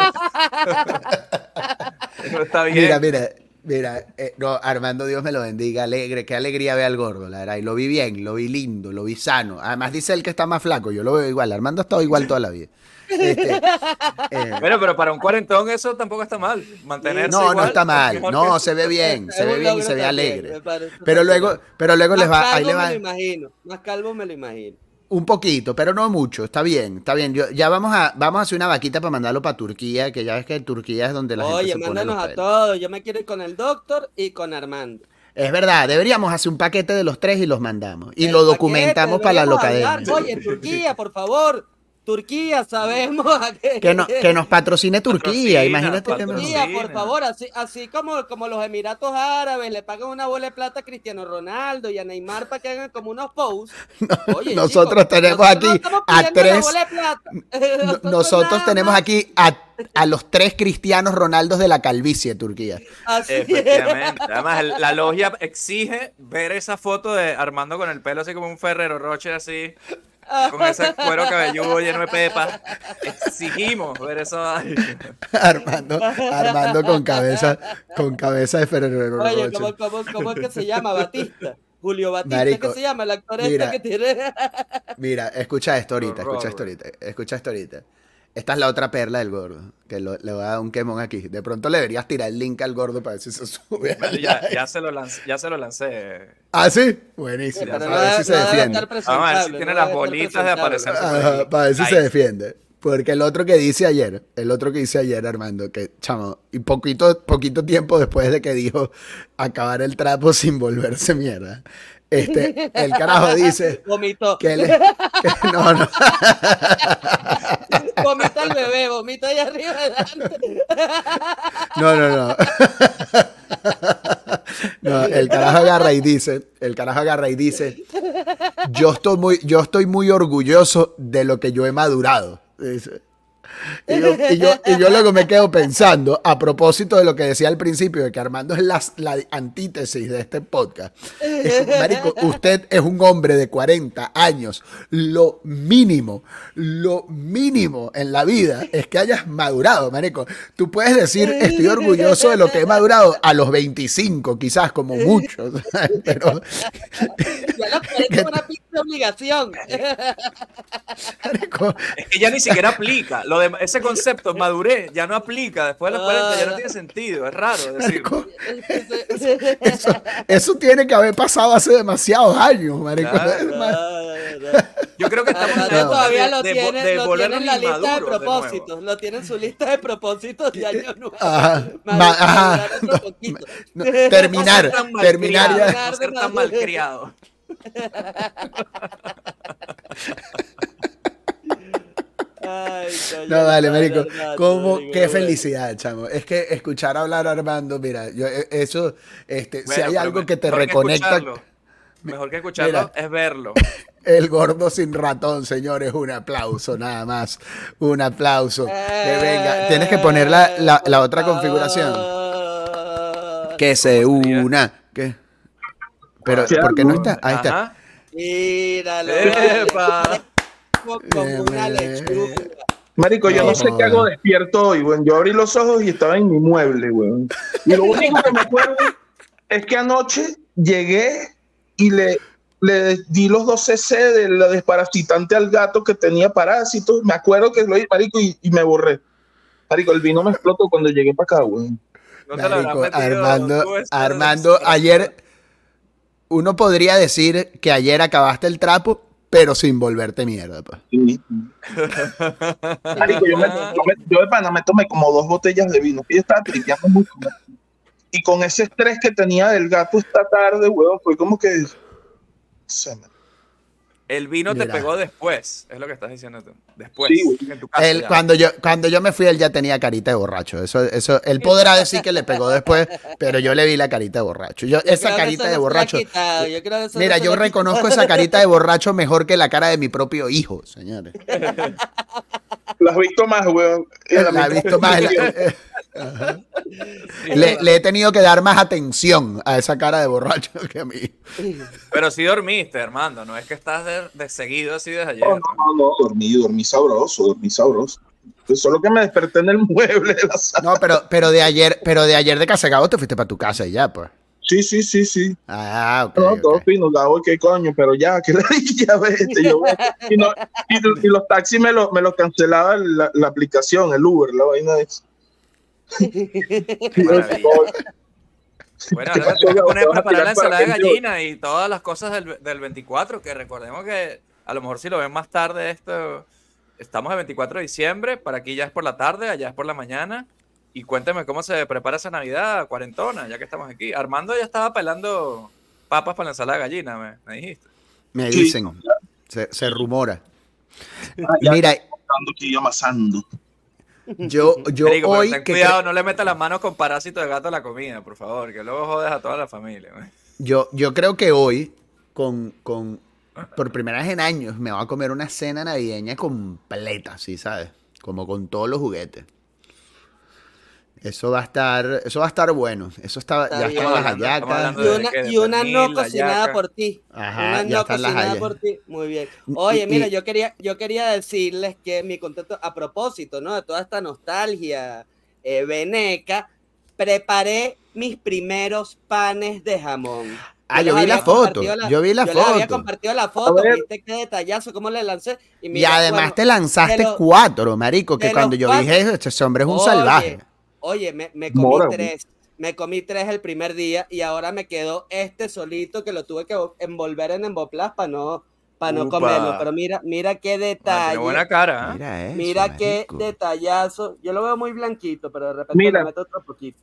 Speaker 3: eso está bien.
Speaker 2: Mira, mira, mira, eh, no, Armando, Dios me lo bendiga, alegre, qué alegría ve al gordo, la verdad, y lo vi bien, lo vi lindo, lo vi sano. Además dice él que está más flaco, yo lo veo igual, Armando ha estado igual toda la vida. Este, eh,
Speaker 3: Bueno, pero para un cuarentón eso tampoco está mal. Mantenerse
Speaker 2: no, no
Speaker 3: igual
Speaker 2: está
Speaker 3: es
Speaker 2: mal, no,
Speaker 3: que-
Speaker 2: se ve bien, se ve bien y se ve alegre. Pero luego, pero luego les va, ahí
Speaker 1: calvo
Speaker 2: le
Speaker 1: me
Speaker 2: va
Speaker 1: lo imagino. Más calvo me lo imagino.
Speaker 2: un poquito, pero no mucho, está bien, está bien. Yo, ya vamos a, vamos a hacer una vaquita para mandarlo para Turquía, que ya ves que Turquía es donde la gente
Speaker 1: Oye,
Speaker 2: se pone
Speaker 1: mándanos
Speaker 2: los
Speaker 1: a todos. Yo me quiero ir con el doctor y con Armando.
Speaker 2: Es verdad, deberíamos hacer un paquete de los tres y los mandamos. Y
Speaker 1: El
Speaker 2: lo
Speaker 1: paquete,
Speaker 2: documentamos para la locademia.
Speaker 1: Oye, Turquía, por favor. Turquía, sabemos
Speaker 2: Que, no- que nos patrocine Turquía,
Speaker 3: Patrocina,
Speaker 2: imagínate
Speaker 1: Turquía, por favor, así, así como, como los Emiratos Árabes le pagan una bola de plata a Cristiano Ronaldo y a Neymar para que hagan como unos posts. Oye,
Speaker 2: nosotros
Speaker 1: chicos,
Speaker 2: tenemos
Speaker 1: nosotros
Speaker 2: aquí a tres-
Speaker 1: bola de plata.
Speaker 2: No- Nosotros tenemos aquí a, a los tres cristianos Ronaldos de la calvicie, Turquía.
Speaker 1: Así es.
Speaker 3: Efectivamente. Además, la logia exige ver esa foto de Armando con el pelo así como un Ferrero Rocher así. Con ese cuero cabelludo lleno de pepa. Exigimos ver eso.
Speaker 2: Armando, Armando con cabeza, con cabeza de Ferrero
Speaker 1: Oye. ¿cómo, cómo, cómo es que se llama? Batista. Julio Batista,
Speaker 2: Marico,
Speaker 1: ¿qué se llama? El actor
Speaker 2: mira.
Speaker 1: este que tiene.
Speaker 2: Mira, escucha esto ahorita, escucha esto ahorita, escucha esto ahorita. Esta es la otra perla del gordo, que lo- le voy a dar un quemón aquí. De pronto le deberías tirar el link al gordo para ver si se sube.
Speaker 3: Ya, se lo lancé, ya se lo lancé.
Speaker 2: ¿Ah, sí? Buenísimo.
Speaker 1: Pero
Speaker 2: a ver si se defiende.
Speaker 1: estar
Speaker 3: Vamos a ver si tiene
Speaker 1: no
Speaker 3: las bolitas de aparecer.
Speaker 2: Ajá, para ver si
Speaker 3: Ahí.
Speaker 2: se defiende. Porque el otro que dice ayer, el otro que dice ayer, Armando, que chamo, y poquito, poquito tiempo después de que dijo acabar el trapo sin volverse mierda. Este, el carajo dice que le. que- no, no.
Speaker 1: El bebé, vomita allá arriba adelante.
Speaker 2: No, no, no. No, el carajo agarra y dice, el carajo agarra y dice, yo estoy muy, yo estoy muy orgulloso de lo que yo he madurado. Dice. Y yo, y, yo, y yo luego me quedo pensando, a propósito de lo que decía al principio, de que Armando es la, la antítesis de este podcast. Es marico, usted es un hombre de 40 años. Lo mínimo, lo mínimo en la vida es que hayas madurado, marico. Tú puedes decir, estoy orgulloso de lo que he madurado a los 25, quizás, como muchos. Pero,
Speaker 1: Ya lo parece una pinche obligación.
Speaker 2: marico,
Speaker 3: Es que ya ni siquiera aplica. Lo de, ese concepto, madurez, ya no aplica. Después de los 40 ya no tiene sentido. Es raro decir.
Speaker 2: marico, eso, eso tiene que haber pasado hace demasiados años, marico.
Speaker 3: Claro. Yo creo que estamos en
Speaker 1: todavía
Speaker 3: de,
Speaker 1: lo
Speaker 3: de-
Speaker 1: tiene,
Speaker 3: de
Speaker 1: lo
Speaker 3: volvernos
Speaker 1: tiene en la lista de propósitos. Lo tiene en su lista de propósitos de año nuevo.
Speaker 2: Ajá, no, no, terminar,
Speaker 3: No ser tan
Speaker 2: terminar
Speaker 3: malcriado,
Speaker 2: ya.
Speaker 3: No ser tan malcriado.
Speaker 1: Ay,
Speaker 2: No, marico.
Speaker 1: Armando,
Speaker 2: ¿Cómo?
Speaker 1: marico,
Speaker 2: Qué
Speaker 1: bueno.
Speaker 2: felicidad, chamo. Es que escuchar hablar a Armando, mira, yo, eh, eso, este, si hay algo
Speaker 3: me-
Speaker 2: que te reconecta.
Speaker 3: Mejor que escucharlo
Speaker 2: Mira.
Speaker 3: es verlo.
Speaker 2: el gordo sin ratón, señores, un aplauso, nada más. Un aplauso. Que venga. Tienes que poner la, la- la otra configuración. Que se una. ¿Qué? Pero, ¿por qué no está? Ahí está.
Speaker 1: Míralo. Una lechuga.
Speaker 4: Marico, yo no sé
Speaker 2: No.
Speaker 4: qué hago despierto hoy, weón. Yo abrí los ojos y estaba en mi mueble, weón. Y lo único que me acuerdo es que anoche llegué y le, le di los 2 cc de la desparasitante al gato que tenía parásitos. Me acuerdo que lo hice, marico, y, y me borré. Marico, el vino me explotó cuando llegué para acá, weón.
Speaker 3: No
Speaker 2: Marico, Armando, Armando, ayer uno podría decir que ayer acabaste el trapo, pero sin volverte mierda. pues.
Speaker 4: Sí. Marico, yo, me, yo, me- yo de pana me tomé como dos botellas de vino. Y yo estaba tripeando mucho. Y con ese estrés que tenía del gato esta tarde, weón, fue como que. se me-
Speaker 3: El vino te pegó después, es lo que estás diciendo tú. Después,
Speaker 4: Sí, güey.
Speaker 3: en tu casa.
Speaker 2: Él,
Speaker 3: ya.
Speaker 2: cuando, yo, cuando yo me fui, él ya tenía carita de borracho. Eso, eso, él podrá decir que le pegó después, pero yo le vi la carita de borracho. Yo, esa carita de borracho.
Speaker 1: yo creo eso
Speaker 2: Mira, yo reconozco esa carita de borracho mejor que la cara de mi propio hijo, señores.
Speaker 4: La has visto más, weón.
Speaker 2: La he visto más. la-. le, le he tenido que dar más atención a esa cara de borracho que a mí.
Speaker 3: Pero sí dormiste, Armando, no es que estás de, de seguido así desde ayer.
Speaker 4: No, no, no, no, dormí, dormí sabroso, dormí sabroso. Pues solo que me desperté en el mueble de la sala.
Speaker 2: No, pero, pero de ayer, pero de ayer de Casagao te fuiste para tu casa y ya, pues.
Speaker 4: Sí, sí, sí, sí.
Speaker 2: Ah, ok.
Speaker 4: No, todo fino, la voy, qué coño, pero ya, que la ya vete, yo. Y, no- y- y los taxis me los me lo cancelaba la, la aplicación, el Uber, la vaina de
Speaker 3: Maravilla. Bueno, ahora te tienes que poner a preparar la ensalada de gallina y todas las cosas del, del 24, que recordemos que a lo mejor si lo ven más tarde esto, estamos el 24 de diciembre, para aquí ya es por la tarde, allá es por la mañana. Y cuénteme cómo se prepara esa Navidad cuarentona, ya que estamos aquí. Armando ya estaba pelando papas para la ensalada de gallina, me, me dijiste.
Speaker 2: Me
Speaker 4: Sí.
Speaker 2: dicen, se, se rumora.
Speaker 4: Ah, ya
Speaker 2: Mira,
Speaker 4: aquí amasando.
Speaker 2: Yo, yo
Speaker 3: pero
Speaker 2: hoy
Speaker 3: ten
Speaker 2: que
Speaker 3: cuidado, no le metas las manos con parásitos de gato a la comida, por favor, que luego jodes a toda la familia.
Speaker 2: yo, yo creo que hoy, con, con, por primera vez en años, me voy a comer una cena navideña completa, ¿sí sabes? Como con todos los juguetes. Eso va a estar, eso va a estar bueno. Eso está,
Speaker 1: Está
Speaker 2: ya
Speaker 1: bien.
Speaker 2: están las hallacas.
Speaker 1: Y
Speaker 3: ¿De
Speaker 1: una, no cocinada por ti.
Speaker 2: Ajá,
Speaker 1: una
Speaker 2: ya
Speaker 1: no
Speaker 2: están las
Speaker 1: cocinada
Speaker 2: hallacas.
Speaker 1: por ti. Muy bien. Oye,
Speaker 2: y-
Speaker 1: mira, yo quería, yo quería decirles que mi contento, a propósito, ¿no? De toda esta nostalgia eh, veneca, preparé mis primeros panes de jamón.
Speaker 2: Ah, yo vi la foto.
Speaker 1: la-
Speaker 2: Yo vi la
Speaker 1: yo les había
Speaker 2: foto.
Speaker 1: compartido la foto, viste qué detallazo, cómo le lancé. Y,
Speaker 2: además
Speaker 1: bueno,
Speaker 2: te lanzaste
Speaker 1: los-
Speaker 2: cuatro, marico, que cuando yo
Speaker 1: cuatro-
Speaker 2: dije, "Este- ese hombre es un
Speaker 1: Oye,
Speaker 2: salvaje.
Speaker 1: Oye, me, me comí
Speaker 4: Mora,
Speaker 1: tres. Me comí tres el primer día y ahora me quedó este solito que lo tuve que envolver en emboplas para no, para no
Speaker 3: Upa.
Speaker 1: comerlo. Pero mira, mira qué
Speaker 3: Ah,
Speaker 1: detalle.
Speaker 3: buena cara, ¿eh?
Speaker 2: Mira eso,
Speaker 1: Mira qué
Speaker 2: marico.
Speaker 1: detallazo. Yo lo veo muy blanquito, pero de repente
Speaker 4: Mira.
Speaker 1: le meto otro poquito.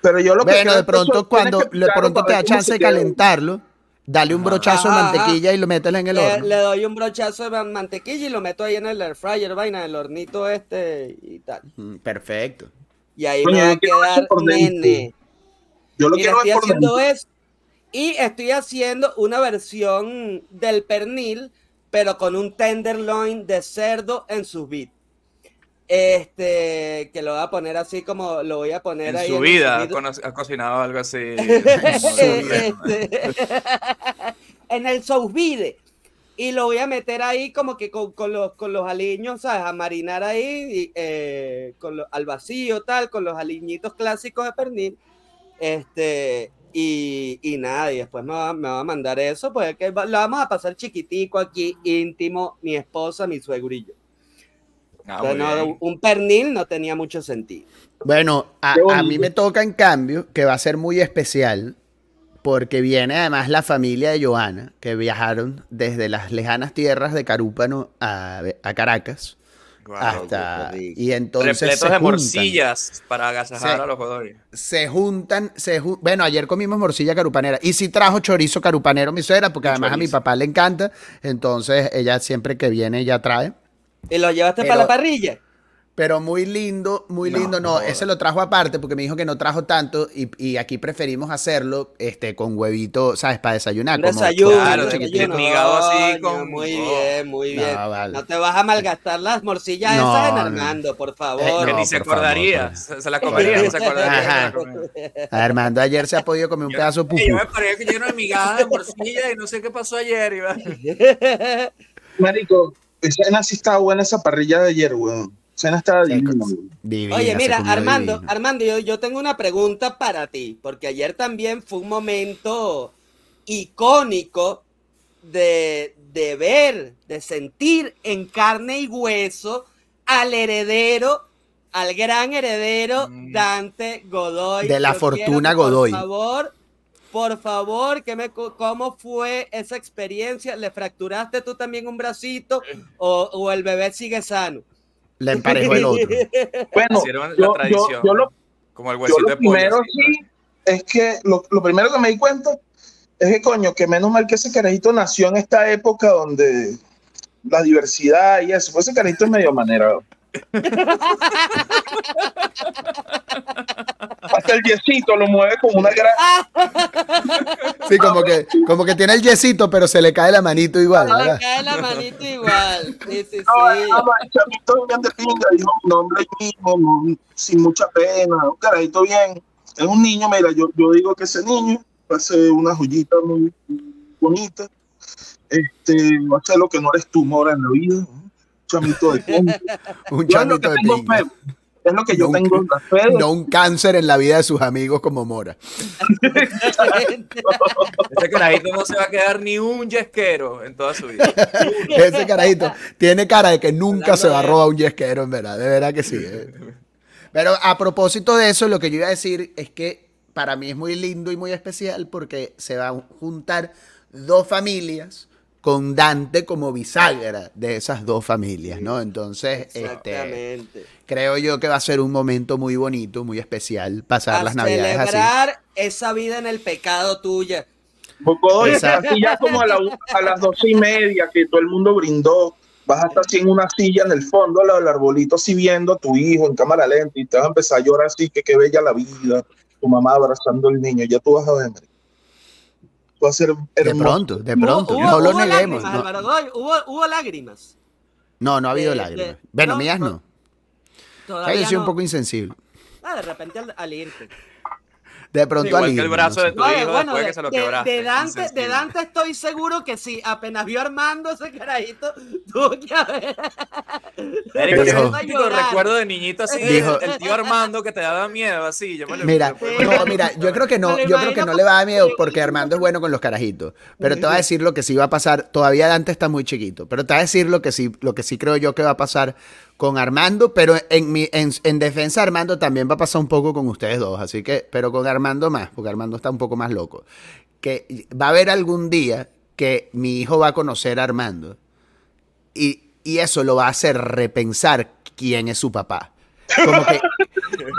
Speaker 4: Pero yo lo que
Speaker 2: Bueno, de pronto cuando de pronto te da chance de calentarlo, dale un
Speaker 3: Ajá.
Speaker 2: brochazo de
Speaker 1: ajá.
Speaker 2: mantequilla y lo metes en el
Speaker 1: Le,
Speaker 2: horno.
Speaker 1: le doy un brochazo de man- mantequilla y lo meto ahí en el air fryer, vaina, el hornito este y tal.
Speaker 2: Perfecto.
Speaker 1: Y ahí me va a quedar nene.
Speaker 4: Yo lo
Speaker 1: Mira,
Speaker 4: quiero
Speaker 1: estoy
Speaker 4: ver por
Speaker 1: haciendo
Speaker 4: dentro.
Speaker 1: eso. Y estoy haciendo una versión del pernil, pero con un tenderloin de cerdo en sus bits. Este, que lo voy a poner así como lo voy a poner
Speaker 3: En
Speaker 1: ahí.
Speaker 3: su vida ha cocinado algo así.
Speaker 1: Este, en el sous vide. Y lo voy a meter ahí como que con, con los, con los aliños, ¿sabes? A marinar ahí y, eh, con lo- al vacío, tal, con los aliñitos clásicos de pernil. Este, y, y nada, y después me va, me va a mandar eso, pues que va- lo vamos a pasar chiquitico aquí, íntimo, mi esposa, mi suegrillo.
Speaker 3: Ah,
Speaker 1: Entonces, no, un pernil no tenía mucho sentido.
Speaker 2: Bueno, a, a mí me toca en cambio que va a ser muy especial porque viene además la familia de Joana que viajaron desde las lejanas tierras de Carúpano a, a Caracas
Speaker 3: Guau.
Speaker 2: hasta y entonces
Speaker 3: Repletos
Speaker 2: se
Speaker 3: de
Speaker 2: juntan,
Speaker 3: morcillas para agasajar a los jugadores.
Speaker 2: se juntan, se jun- bueno, ayer comimos morcilla carupanera y sí trajo chorizo carupanero mi suegra porque además a mi papá le encanta, entonces ella siempre que viene ya trae.
Speaker 1: ¿Y lo llevaste
Speaker 2: Pero-
Speaker 1: para la parrilla?
Speaker 2: Pero muy lindo, muy
Speaker 3: No,
Speaker 2: lindo. No,
Speaker 3: joder.
Speaker 2: ese lo trajo aparte porque me dijo que no trajo tanto y, y aquí preferimos hacerlo este, con huevito, ¿sabes? Para desayunar.
Speaker 1: Un
Speaker 2: como
Speaker 1: desayuno,
Speaker 3: claro,
Speaker 1: un
Speaker 3: de-
Speaker 1: desayuno.
Speaker 3: desmigado así con-
Speaker 1: Muy bien, muy bien.
Speaker 2: No, vale.
Speaker 1: No te vas a malgastar las morcillas
Speaker 2: No,
Speaker 1: esas en
Speaker 2: no.
Speaker 1: Armando, por
Speaker 2: Eh,
Speaker 1: favor.
Speaker 3: que
Speaker 2: no,
Speaker 3: ni se
Speaker 2: por favor,
Speaker 3: acordaría.
Speaker 2: por
Speaker 3: se, se la comería, no se acordaría.
Speaker 2: Armando ayer se ha podido comer un
Speaker 3: Yo-
Speaker 2: pedazo de pupú.
Speaker 3: Yo me parecía que lleno de migajas de morcilla y no sé qué pasó ayer. Iba.
Speaker 4: Marico, esa sí estaba buena esa parrilla de ayer, weón. Cena divina.
Speaker 2: Divina,
Speaker 1: Oye, mira, Armando,
Speaker 2: divino.
Speaker 1: Armando, yo, yo tengo una pregunta para ti, porque ayer también fue un momento icónico de, de ver, de sentir en carne y hueso al heredero, al gran heredero
Speaker 3: Mm.
Speaker 1: Dante Godoy.
Speaker 2: De la
Speaker 1: Yo
Speaker 2: fortuna
Speaker 1: quiero
Speaker 2: Godoy.
Speaker 1: Por favor, por favor, que me, ¿cómo fue esa experiencia? ¿Le fracturaste tú también un bracito o, o el bebé sigue sano?
Speaker 2: Le emparejó el otro.
Speaker 4: Bueno,
Speaker 3: Hicieron
Speaker 4: yo, yo,
Speaker 3: tradición.
Speaker 4: yo lo,
Speaker 3: Como el
Speaker 4: yo
Speaker 3: huesito
Speaker 4: lo
Speaker 3: de pollo.
Speaker 4: primero sí es que lo, lo primero que me di cuenta es que coño, que menos mal que ese carajito nació en esta época donde la diversidad y eso, pues ese carajito es medio manera. Hasta el yesito lo mueve como una gran
Speaker 2: Sí, como que, como que tiene el yesito, pero se le cae la manito igual,
Speaker 1: Se le cae la manito igual. Sí, sí, sí.
Speaker 4: No, el bien de pinga, dijo nombre ahí mismo, sin mucha pena, un carajito bien. Es un niño, mira, yo, yo digo que ese niño va a ser una joyita muy bonita. Este, va a ser lo que no eres tú, Mora, en la vida. Un chamito de pinga.
Speaker 2: Un chamito de
Speaker 4: fe. Es lo que yo
Speaker 2: No,
Speaker 4: tengo de-
Speaker 2: No un cáncer en la vida de sus amigos como Mora.
Speaker 3: Ese carajito no se va a quedar ni un yesquero en toda su vida.
Speaker 2: Ese carajito tiene cara de que nunca
Speaker 1: Hablando
Speaker 2: se va a robar un yesquero, en verdad. De verdad que sí. eh. Pero a propósito de eso, lo que yo iba a decir es que para mí es muy lindo y muy especial porque se van a juntar dos familias con Dante como bisagra de esas dos familias, ¿no? Entonces, este, creo yo que va a ser un momento muy bonito, muy especial, pasar
Speaker 1: A
Speaker 2: las navidades así.
Speaker 1: celebrar esa vida en el pecado tuya.
Speaker 4: Así ya como a, la- a las doce y media que todo el mundo brindó, vas a estar así en una silla en el fondo, al lado del arbolito, así viendo a tu hijo en cámara lenta y te vas a empezar a llorar así, que qué bella la vida, tu mamá abrazando al niño, ya tú vas a ver. Marico. Va a ser
Speaker 2: De pronto, de pronto.
Speaker 1: Hubo-
Speaker 2: no lo
Speaker 1: hubo
Speaker 2: neguemos.
Speaker 1: lágrimas,
Speaker 2: No,
Speaker 1: Álvaro hubo, hubo lágrimas.
Speaker 2: no, no ha habido
Speaker 1: de-
Speaker 2: lágrimas.
Speaker 1: de-
Speaker 2: bueno,
Speaker 1: no,
Speaker 2: mías
Speaker 1: no.
Speaker 2: no.
Speaker 1: Todavía
Speaker 2: Yo soy un poco insensible.
Speaker 1: Ah, de repente al, al irte.
Speaker 2: De pronto
Speaker 3: Igual
Speaker 2: al
Speaker 3: que el brazo
Speaker 2: no
Speaker 3: de
Speaker 2: sé.
Speaker 3: tu
Speaker 1: No, de-
Speaker 3: hijo
Speaker 1: bueno,
Speaker 3: después
Speaker 1: de,
Speaker 3: que se lo
Speaker 1: de-
Speaker 3: quebraste.
Speaker 1: de Dante, de. Dante estoy seguro que sí, apenas vio a Armando ese carajito, tuvo que haber.
Speaker 2: Dijo-
Speaker 3: yo recuerdo de niñito así,
Speaker 2: Dijo-
Speaker 3: el tío Armando que te daba miedo, así. Yo me lo
Speaker 2: Mira,
Speaker 1: Sí.
Speaker 2: no, mira, yo creo que no, yo creo que no le va a dar miedo
Speaker 1: porque-
Speaker 2: porque Armando es bueno con los carajitos. Pero te voy a decir lo que sí va a pasar. Todavía Dante está muy chiquito, pero te voy a decir lo que sí, lo que sí creo yo que va a pasar con Armando, pero en mi, en, en defensa de Armando también va a pasar un poco con ustedes dos, así que, pero con Armando más, porque Armando está un poco más loco. Que va a haber algún día que mi hijo va a conocer a Armando y, y eso lo va a hacer repensar quién es su papá. Como que,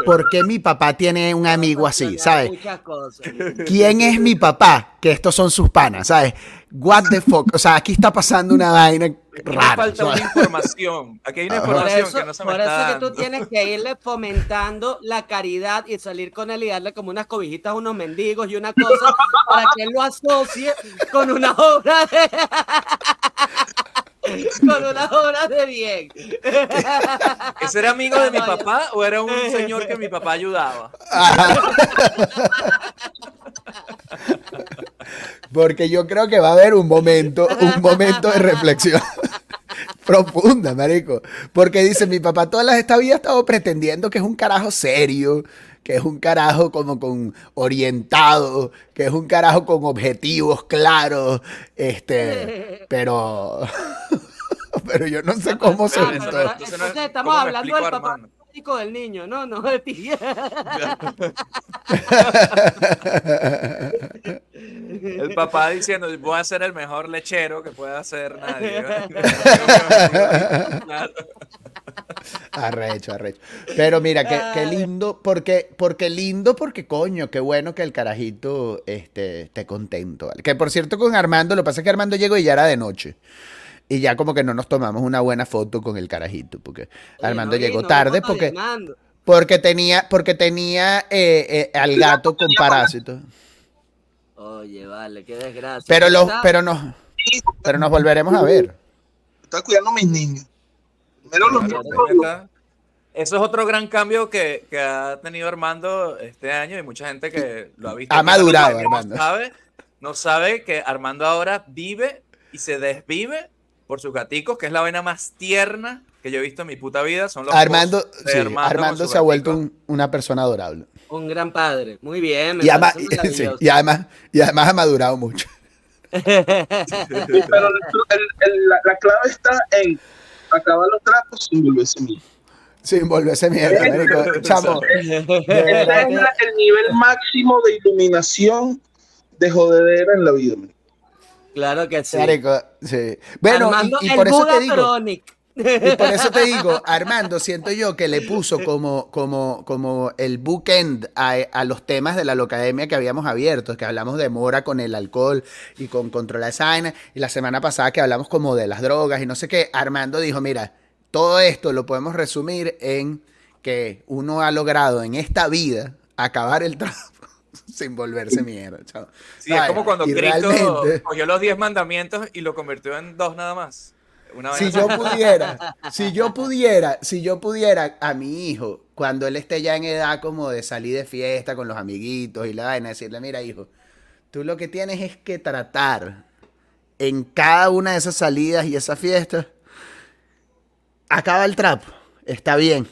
Speaker 2: ¿por qué mi papá tiene un amigo así? ¿Sabes?
Speaker 1: Muchas cosas.
Speaker 2: ¿Quién es mi papá? Que estos son sus panas, ¿sabes? What the fuck? O sea, aquí está pasando una vaina
Speaker 3: Aquí
Speaker 2: rara.
Speaker 3: falta una información. Aquí hay una información
Speaker 1: eso,
Speaker 3: que no se me
Speaker 1: por
Speaker 3: está
Speaker 1: eso que tú tienes que irle fomentando la caridad y salir con él y darle como unas cobijitas a unos mendigos y una cosa para que él lo asocie con una obra de con una obra de bien.
Speaker 3: ¿Ese era amigo de mi papá o era un señor que mi papá ayudaba?
Speaker 2: Porque yo creo que va a haber un momento, un momento de reflexión profunda, marico. Porque dice, mi papá toda la- esta vida ha estado pretendiendo que es un carajo serio, que es un carajo como con orientado, que es un carajo con objetivos claros, este, pero, pero yo no sé cómo se
Speaker 1: Ah, pero entonces
Speaker 3: entonces
Speaker 1: estamos
Speaker 3: ¿cómo me
Speaker 1: hablando del papá
Speaker 3: Armando?
Speaker 1: Del niño, no, no de ti.
Speaker 3: El papá diciendo, voy a ser el mejor lechero que pueda hacer nadie.
Speaker 2: Arrecho, arrecho. Pero mira, qué, qué lindo, porque, porque lindo, porque coño, qué bueno que el carajito este, esté contento. ¿vale? Que por cierto, con Armando, lo que pasa es que Armando llegó y ya era de noche. Y ya como que no nos tomamos una buena foto con el carajito, porque Armando
Speaker 1: no
Speaker 2: llegó tarde porque, porque tenía, porque tenía eh, eh, al gato con parásitos.
Speaker 1: Oye, vale, qué desgracia.
Speaker 2: Pero los, pero nos, pero nos volveremos a ver.
Speaker 4: Está cuidando a mis niños. Los.
Speaker 3: Eso es otro gran cambio que, que ha tenido Armando este año y mucha gente que lo ha visto.
Speaker 2: Ha madurado, Armando.
Speaker 3: No sabe, no sabe que Armando ahora vive y se desvive por sus gaticos, que es la vaina más tierna que yo he visto en mi puta vida. Son los
Speaker 2: Armando, sí, Armando
Speaker 3: su
Speaker 2: se ha vuelto un- una persona adorable.
Speaker 1: Un gran padre. Muy bien. me
Speaker 2: Y además, sí, y además, y además ha madurado mucho.
Speaker 4: Pero el- el- la, la clave está en acabar los trapos sin volverse mío.
Speaker 2: Sin volverse mierda, marico. Chamo,
Speaker 4: Ese es el nivel máximo de iluminación de jodedera en la vida.
Speaker 1: Claro que sí.
Speaker 2: marico, sí. Bueno,
Speaker 1: Armando,
Speaker 2: y, y
Speaker 1: el
Speaker 2: por eso
Speaker 1: Buda
Speaker 2: te digo,
Speaker 1: Tronic.
Speaker 2: y por eso te digo, Armando, siento yo que le puso como, como, como el bookend a, a los temas de la locademia que habíamos abierto, que hablamos de mora con el alcohol y con controlar esa vaina, y la semana pasada que hablamos como de las drogas y no sé qué, Armando dijo, mira, todo esto lo podemos resumir en que uno ha logrado en esta vida acabar el trapo sin volverse mierda. chao.
Speaker 3: Sí, es como cuando Cristo
Speaker 2: realmente-
Speaker 3: cogió los diez mandamientos y lo convirtió en dos nada más. Una
Speaker 2: Si yo pudiera, si yo pudiera, si yo pudiera a mi hijo, cuando él esté ya en edad como de salir de fiesta con los amiguitos y la vaina, decirle, mira hijo, tú lo que tienes es que tratar en cada una de esas salidas y esas fiestas, acaba el trapo, está bien,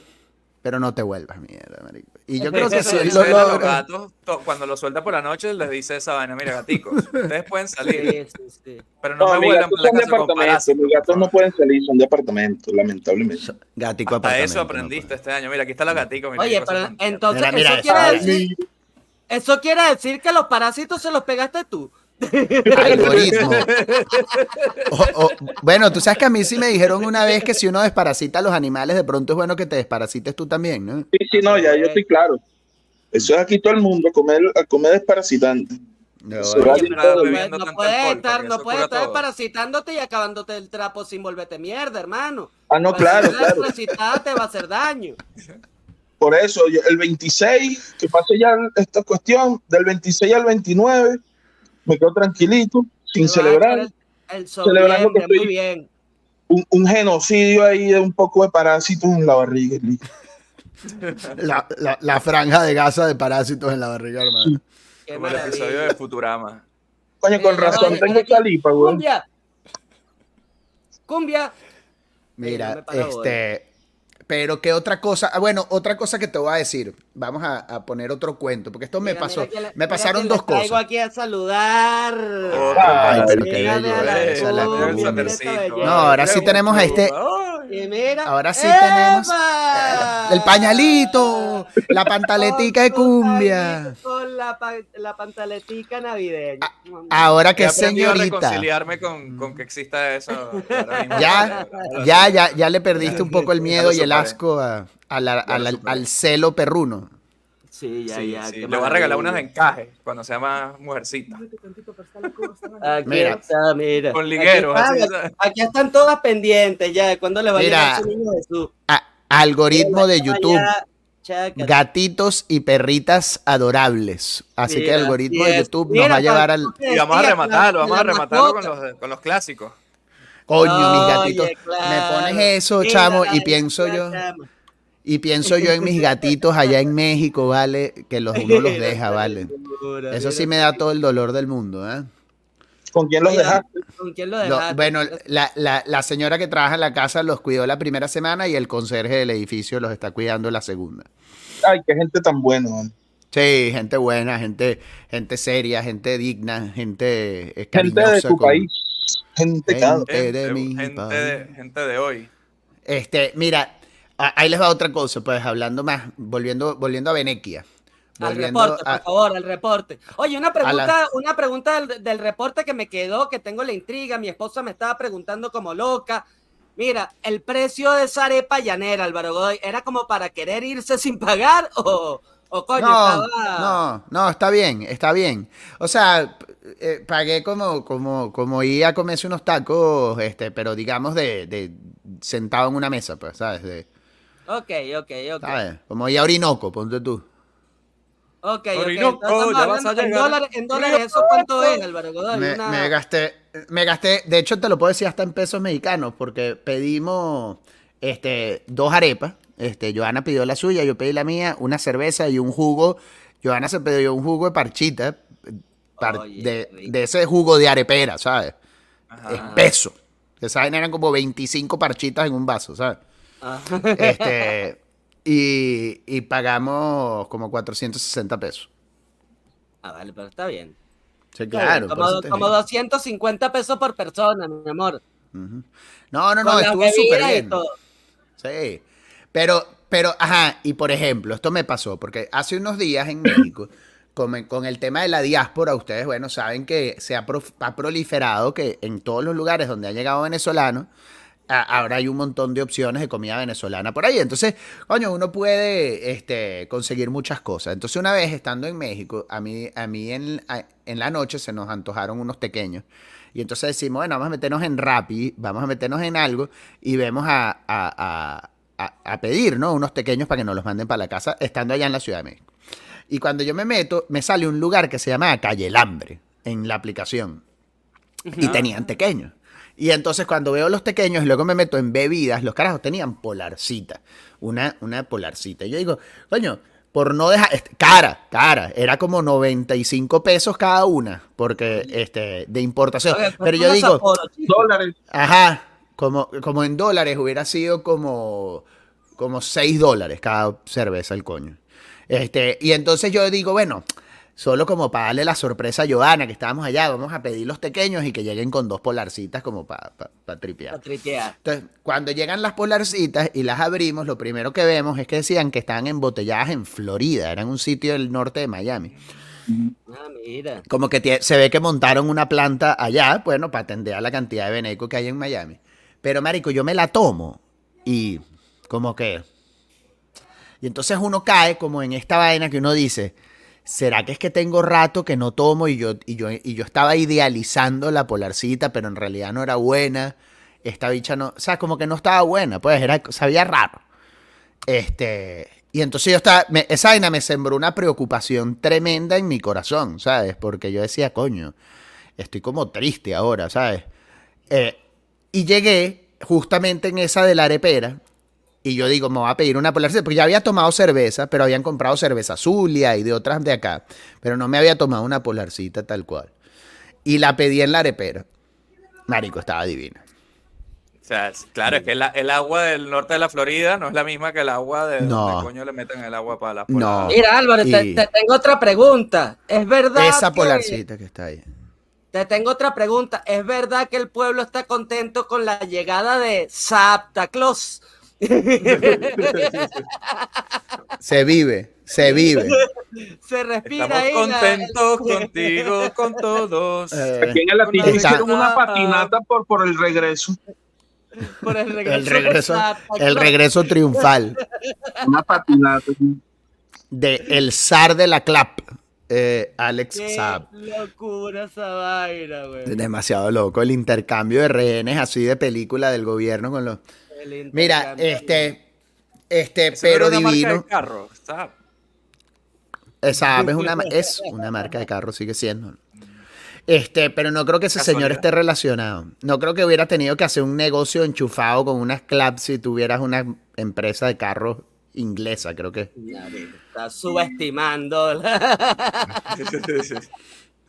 Speaker 2: pero no te vuelvas mierda, marico. Y yo creo que si él lo
Speaker 3: los gatos, to- cuando lo suelta por la noche, les dice esa vaina, mira, gaticos, ustedes pueden salir,
Speaker 1: Sí, sí, sí.
Speaker 3: pero no,
Speaker 4: No,
Speaker 3: me
Speaker 4: gatos
Speaker 3: por la casa con parásitos,
Speaker 4: Mis gatos no pueden salir, son departamentos, lamentablemente.
Speaker 2: gatico
Speaker 3: Hasta
Speaker 2: apartamento.
Speaker 3: eso aprendiste este año. Mira, aquí está la gatica. mira,
Speaker 1: Oye, pero entonces
Speaker 2: Mira, mira,
Speaker 1: eso, quiere decir, eso quiere decir que los parásitos se los pegaste tú.
Speaker 2: Algoritmo. O- o- bueno, tú sabes que a mí sí me dijeron una vez que si uno desparasita a los animales, de pronto es bueno que te desparasites tú también, ¿no?
Speaker 4: Sí, sí, no, ya yo estoy claro. Eso es aquí todo el mundo, comer, comer desparasitante.
Speaker 2: No,
Speaker 3: Oye,
Speaker 4: a-
Speaker 3: pero
Speaker 1: No,
Speaker 3: bebiendo
Speaker 1: no
Speaker 3: tanto
Speaker 1: puedes
Speaker 3: alcohol,
Speaker 1: estar, no puedes estar parasitándote y acabándote el trapo sin volverte mierda, hermano.
Speaker 4: Ah, no, claro, claro.
Speaker 1: Te va a hacer daño.
Speaker 4: Por eso, el 26, que pase ya esta cuestión, del 26 al 29, me quedo tranquilito, sin
Speaker 1: Te vas a
Speaker 4: celebrar.
Speaker 1: El, el
Speaker 4: Celebrando que
Speaker 1: sobriembre, muy
Speaker 4: estoy-
Speaker 1: bien.
Speaker 4: Un, un genocidio ahí de un poco de parásitos en la barriga.
Speaker 2: La, la- la franja de gasa de parásitos en la barriga, hermano.
Speaker 1: Qué
Speaker 3: Como el episodio
Speaker 1: maravilla.
Speaker 3: de Futurama.
Speaker 4: Coño, con
Speaker 1: Eh,
Speaker 4: razón
Speaker 1: oye,
Speaker 4: tengo calipa, güey.
Speaker 1: Cumbia. Cumbia.
Speaker 2: Mira, este. Pero qué otra cosa. Ah, bueno, otra cosa que te voy a decir. Vamos a, a poner otro cuento, porque esto me
Speaker 1: Mira,
Speaker 2: pasó. me pasaron dos cosas.
Speaker 1: aquí a saludar.
Speaker 2: Ay, pero qué bello
Speaker 1: la
Speaker 2: la. No, ahora sí tenemos a este-
Speaker 1: Y mira,
Speaker 2: Ahora sí
Speaker 1: ¡Epa!
Speaker 2: tenemos el pañalito, la pantaletica de cumbia.
Speaker 1: Con la, pa- la pantaletica navideña.
Speaker 2: Ahora
Speaker 3: He
Speaker 2: que señorita.
Speaker 3: reconciliarme con, con que exista eso. ahora.
Speaker 2: Ya, ya, ya, ya le perdiste un poco el miedo y el asco a- a la- al celo perruno.
Speaker 1: Sí, ya,
Speaker 3: Sí,
Speaker 1: ya.
Speaker 3: sí. Le voy a regalar unas de encaje cuando sea más mujercita.
Speaker 1: Aquí
Speaker 2: Mira.
Speaker 1: está, mira.
Speaker 3: Con ligueros,
Speaker 1: Aquí,
Speaker 3: así,
Speaker 1: están-
Speaker 3: ¿sabes?
Speaker 1: aquí están todas pendientes ya. ¿Cuándo le va
Speaker 2: Mira.
Speaker 1: a llegar su niño Jesús?
Speaker 2: A- algoritmo de YouTube. Gatitos y perritas adorables. Así que el algoritmo de. YouTube
Speaker 1: Mira,
Speaker 2: nos va a llevar al.
Speaker 3: Y vamos a rematarlo, vamos a rematarlo con los, con los clásicos.
Speaker 2: Coño, mis
Speaker 1: Oye,
Speaker 2: gatitos.
Speaker 1: claro.
Speaker 2: Me pones eso,
Speaker 1: Mira,
Speaker 2: chamo, y pienso yo.
Speaker 1: chama.
Speaker 2: Y pienso yo en mis gatitos allá en México, ¿vale? Que los uno los deja, ¿vale? Eso sí me da todo el dolor del mundo, ¿eh?
Speaker 4: ¿Con quién los dejaste?
Speaker 1: ¿Con quién lo
Speaker 2: Lo-
Speaker 1: dejaste?
Speaker 2: bueno, la, la- la señora que trabaja en la casa los cuidó la primera semana y el conserje del edificio los está cuidando la segunda.
Speaker 4: Ay, qué gente tan buena, man.
Speaker 2: Sí, gente buena, gente, gente seria, gente digna, gente eh,
Speaker 4: Gente de tu
Speaker 2: con-
Speaker 4: país. Gente
Speaker 2: de mi
Speaker 3: gente
Speaker 2: país.
Speaker 3: de, gente de hoy.
Speaker 2: Este, mira, ahí les va otra cosa, pues hablando más, volviendo, volviendo a Venequia.
Speaker 1: Al reporte,
Speaker 2: a-
Speaker 1: por favor, al reporte. Oye, una pregunta,
Speaker 2: la-
Speaker 1: una pregunta del, del reporte que me quedó, que tengo la intriga. Mi esposa me estaba preguntando como loca. Mira, el precio de esa arepa llanera, Álvaro Godoy, ¿era como para querer irse sin pagar o, o coño,
Speaker 2: no,
Speaker 1: estaba...
Speaker 2: no, no, está bien, está bien. O sea, eh, pagué como, como, como ir a comerse unos tacos, este, pero digamos de, de sentado en una mesa, pues, ¿sabes? De-
Speaker 1: Ok, ok, ok.
Speaker 2: ¿sabes? Como ir a Orinoco, ponte tú.
Speaker 1: Ok.
Speaker 3: Orinoco,
Speaker 1: Entonces,
Speaker 3: ya vas a
Speaker 1: en,
Speaker 3: llegar.
Speaker 1: dólares, en dólares, ¿eso cuánto es, Álvaro Godoy?
Speaker 2: Me,
Speaker 1: Una-
Speaker 2: me gasté, me gasté, de hecho te lo puedo decir hasta en pesos mexicanos, porque pedimos este, dos arepas. Este, Joana pidió la suya, yo pedí la mía, una cerveza y un jugo. Joana se pidió un jugo de parchita, par-
Speaker 1: Oye,
Speaker 2: de, de ese jugo de arepera, ¿sabes?
Speaker 3: Ajá.
Speaker 2: Espeso. Esa vaina eran como 25 parchitas en un vaso, ¿sabes?
Speaker 1: Ah.
Speaker 2: Este, y, y pagamos como 460 pesos.
Speaker 1: Ah, vale, pero está bien.
Speaker 2: Sí, claro.
Speaker 1: como, como
Speaker 2: digo.
Speaker 1: 250 pesos por persona, mi amor.
Speaker 2: No, no, no,
Speaker 1: Con
Speaker 2: estuvo súper bien. Sí. Pero, pero, ajá, y por ejemplo, esto me pasó, porque hace unos días en México, con, con el tema de la diáspora, ustedes, bueno, saben que se ha, prof- ha proliferado que en todos los lugares donde han llegado venezolanos, ahora hay un montón de opciones de comida venezolana por ahí. Entonces, coño, uno puede este, conseguir muchas cosas. Entonces, una vez estando en México, a mí, a mí en, a- en la noche se nos antojaron unos pequeños. Y entonces decimos, bueno, vamos a meternos en Rappi, vamos a meternos en algo y vemos a, a- a- a- a pedir, ¿no? Unos pequeños para que nos los manden para la casa, estando allá en la Ciudad de México. Y cuando yo me meto, me sale un lugar que se llama Calle El Hambre en la aplicación. Y tenían pequeños. Y entonces cuando veo los pequeños y luego me meto en bebidas, los carajos tenían polarcita. Una, una polarcita. Y yo digo, coño, por no dejar. este, cara, cara. Era como 95 pesos cada una. Porque, este, de importación.
Speaker 1: Oye,
Speaker 2: Pero yo digo,
Speaker 1: Sapporo.
Speaker 4: Dólares.
Speaker 2: Ajá, como, como en dólares hubiera sido como, como 6 dólares cada cerveza el coño. Este, y entonces yo digo, bueno, solo como para darle la sorpresa a Joana, que estábamos allá, vamos a pedir los pequeños y que lleguen con dos polarcitas como para tripear.
Speaker 1: Pa' tripear.
Speaker 2: Entonces, cuando llegan las polarcitas y las abrimos, lo primero que vemos es que decían que estaban embotelladas en Florida, eran un sitio del norte de Miami.
Speaker 1: Ah, mira.
Speaker 2: Como que se ve que montaron una planta allá, bueno, para atender a la cantidad de veneco que hay en Miami. Pero, marico, yo me la tomo y como que... Y entonces uno cae como en esta vaina que uno dice, ¿será que es que tengo rato que no tomo y yo, y yo, y yo estaba idealizando la polarcita, pero en realidad no era buena? Esta bicha no, o sea, como que no estaba buena, pues era, sabía raro. Este, y entonces yo estaba, me- esa vaina me sembró una preocupación tremenda en mi corazón, ¿sabes? Porque yo decía, coño, estoy como triste ahora, ¿sabes? Eh, y llegué justamente en esa de la arepera Y yo digo, me voy a pedir una polarcita, porque ya había tomado cerveza, pero habían comprado cerveza Zulia y de otras de acá, pero no me había tomado una polarcita tal cual. Y la pedí en la arepera. Marico, estaba divina.
Speaker 3: O sea, es- claro, es que la- el agua del norte de la Florida no es la misma que el agua de
Speaker 2: No.
Speaker 3: donde coño le meten el agua para la
Speaker 2: No.
Speaker 1: Mira, Álvaro, te, tengo otra pregunta. ¿Es verdad
Speaker 2: Esa
Speaker 1: que-
Speaker 2: polarcita que está ahí.
Speaker 1: Te tengo otra pregunta. ¿Es verdad que el pueblo está contento con la llegada de Santa Claus?
Speaker 2: Se vive, se vive.
Speaker 1: Se respira
Speaker 3: Estamos
Speaker 1: ahí. la-
Speaker 3: contentos contigo, con todos.
Speaker 2: Eh,
Speaker 4: Aquí en el latillo
Speaker 3: Está-
Speaker 4: hicieron una patinata por, por el regreso.
Speaker 1: por el regreso.
Speaker 2: el regreso, el triunfal
Speaker 4: Una patinata.
Speaker 2: de el zar de la clap, eh, Alex
Speaker 1: Qué
Speaker 2: Saab.
Speaker 1: locura esa vaina, güey.
Speaker 2: Demasiado loco el intercambio de rehenes así de película del gobierno con los.
Speaker 1: El
Speaker 2: Mira, este, este,
Speaker 3: Eso
Speaker 2: pero
Speaker 3: era una marca de
Speaker 2: divino.
Speaker 3: carro,
Speaker 2: es una, es una marca de carro, sigue siendo. Este, pero no creo que ese señor esté relacionado. No creo que hubiera tenido que hacer un negocio enchufado con unas claps si tuvieras una empresa de carros inglesa, creo que.
Speaker 1: Está subestimando.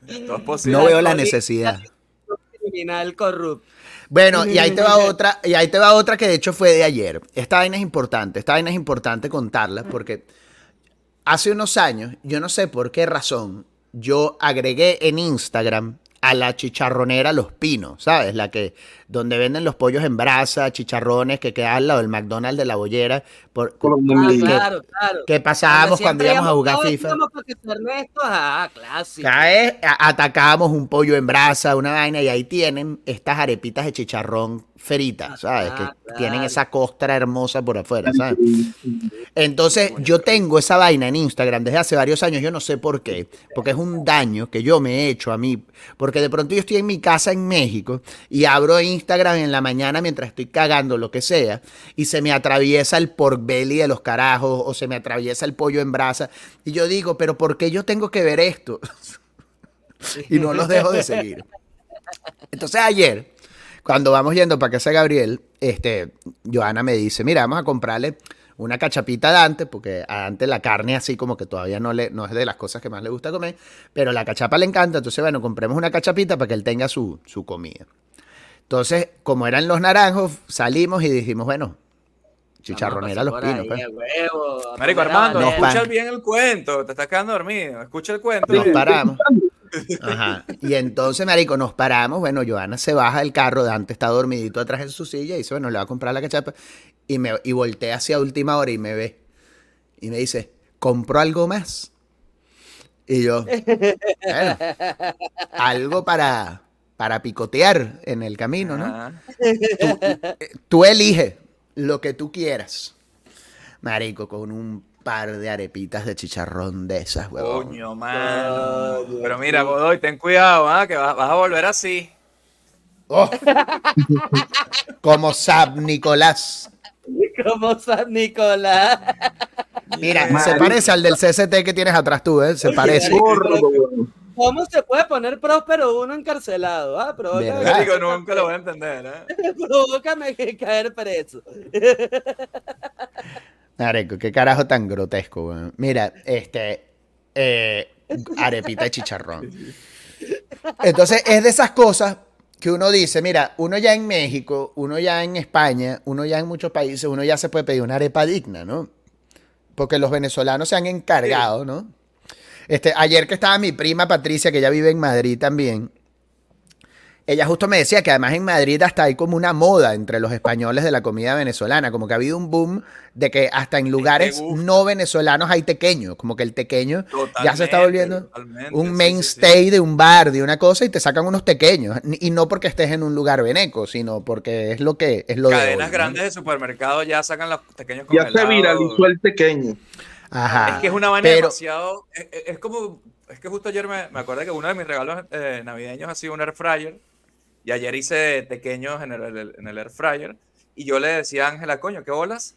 Speaker 2: No veo la necesidad.
Speaker 1: Criminal corrupto.
Speaker 2: Bueno, y ahí te va otra, y ahí te va otra que de hecho fue de ayer. Esta vaina es importante, esta vaina es importante contarla porque hace unos años, yo no sé por qué razón, yo agregué en Instagram a la chicharronera Los Pinos, ¿sabes? La que, donde venden los pollos en brasa, chicharrones, que queda al lado del McDonald's de la bollera, por,
Speaker 1: Ah, claro, claro.
Speaker 2: que pasábamos cuando íbamos a jugar FIFA.
Speaker 1: que ah,
Speaker 2: a- atacábamos un pollo en brasa, una vaina, y ahí tienen estas arepitas de chicharrón fritas, ¿sabes?
Speaker 1: Ah,
Speaker 2: que
Speaker 1: claro.
Speaker 2: tienen esa costra hermosa por afuera, ¿sabes? Entonces, yo tengo esa vaina en Instagram desde hace varios años, yo no sé por qué, porque es un daño que yo me he hecho a mí, porque de pronto yo estoy en mi casa en México y abro Instagram en la mañana mientras estoy cagando lo que sea, y se me atraviesa el pork belly de los carajos, o se me atraviesa el pollo en brasa, y yo digo, pero ¿por qué yo tengo que ver esto? y no los dejo de seguir. Entonces ayer, cuando vamos yendo para casa de Gabriel, este, Joana me dice, mira, vamos a comprarle una cachapita a Dante, porque a Dante la carne así como que todavía no, le, no es de las cosas que más le gusta comer, pero la cachapa le encanta, entonces bueno, compremos una cachapita para que él tenga su, su comida. Entonces, como eran los naranjos, salimos y dijimos, bueno, chicharronera los
Speaker 1: a
Speaker 2: pinos. pues.
Speaker 1: ahí, huevo,
Speaker 3: Marico Armando,
Speaker 2: Nos
Speaker 3: escucha
Speaker 2: pan.
Speaker 3: bien el cuento. Te estás quedando dormido. Escucha el cuento.
Speaker 2: Nos
Speaker 3: bien.
Speaker 2: paramos. Ajá. Y entonces, marico, nos paramos. Bueno, Joana se baja del carro, Dante está dormidito atrás en su silla y dice, bueno, le va a comprar la cachapa. Y, me, y voltea hacia última hora y me ve. Y me dice, ¿compró algo más? Y yo, bueno, algo para, para picotear en el camino, ¿no? Tú eliges lo que tú quieras. Marico, con un par de arepitas de chicharrón de esas, huevón.
Speaker 3: Coño, mano. Pero mira, Godoy, ten cuidado, ¿ah? que vas, vas a volver así.
Speaker 2: Oh. Como Sab Nicolás.
Speaker 1: Como San Nicolás.
Speaker 2: Mira,
Speaker 4: Madre.
Speaker 2: se parece al del CCT que tienes atrás tú, ¿eh? Se parece.
Speaker 1: ¿Cómo se puede poner próspero uno encarcelado? Ah,
Speaker 2: ¿Verdad?
Speaker 3: Marico, nunca lo voy a entender, ¿eh?
Speaker 1: provócame que caer preso.
Speaker 2: Marico, qué carajo tan grotesco, weón. Mira, este. eh, arepita de chicharrón. Entonces, es de esas cosas que uno dice, mira, uno ya en México, uno ya en España, uno ya en muchos países, uno ya se puede pedir una arepa digna, ¿no? Porque los venezolanos se han encargado, ¿no? Este, ayer que estaba mi prima Patricia, que ella vive en Madrid también, ella justo me decía que además en Madrid hasta hay como una moda entre los españoles de la comida venezolana, como que ha habido un boom de que hasta en lugares no venezolanos hay tequeño, como que el tequeño ya se está
Speaker 3: Totalmente,
Speaker 2: volviendo
Speaker 3: totalmente,
Speaker 2: un
Speaker 3: sí, sí,
Speaker 2: mainstay
Speaker 3: sí.
Speaker 2: de un bar, de una cosa y te sacan unos tequeños y no porque estés en un lugar veneco, sino porque es lo que es lo de
Speaker 3: Cadenas
Speaker 2: hoy, ¿no?
Speaker 3: grandes de supermercado ya sacan los pequeños
Speaker 4: Ya se
Speaker 3: congelados.
Speaker 4: viralizó el pequeño.
Speaker 2: Ajá.
Speaker 3: Es que es una vaina
Speaker 2: Pero-
Speaker 3: demasiado. Es, es- es como. Es que justo ayer me, me acordé que uno de mis regalos eh, navideños ha sido un air fryer. Y ayer hice pequeños en el, en el air fryer. Y yo le decía a Ángela, coño, qué bolas.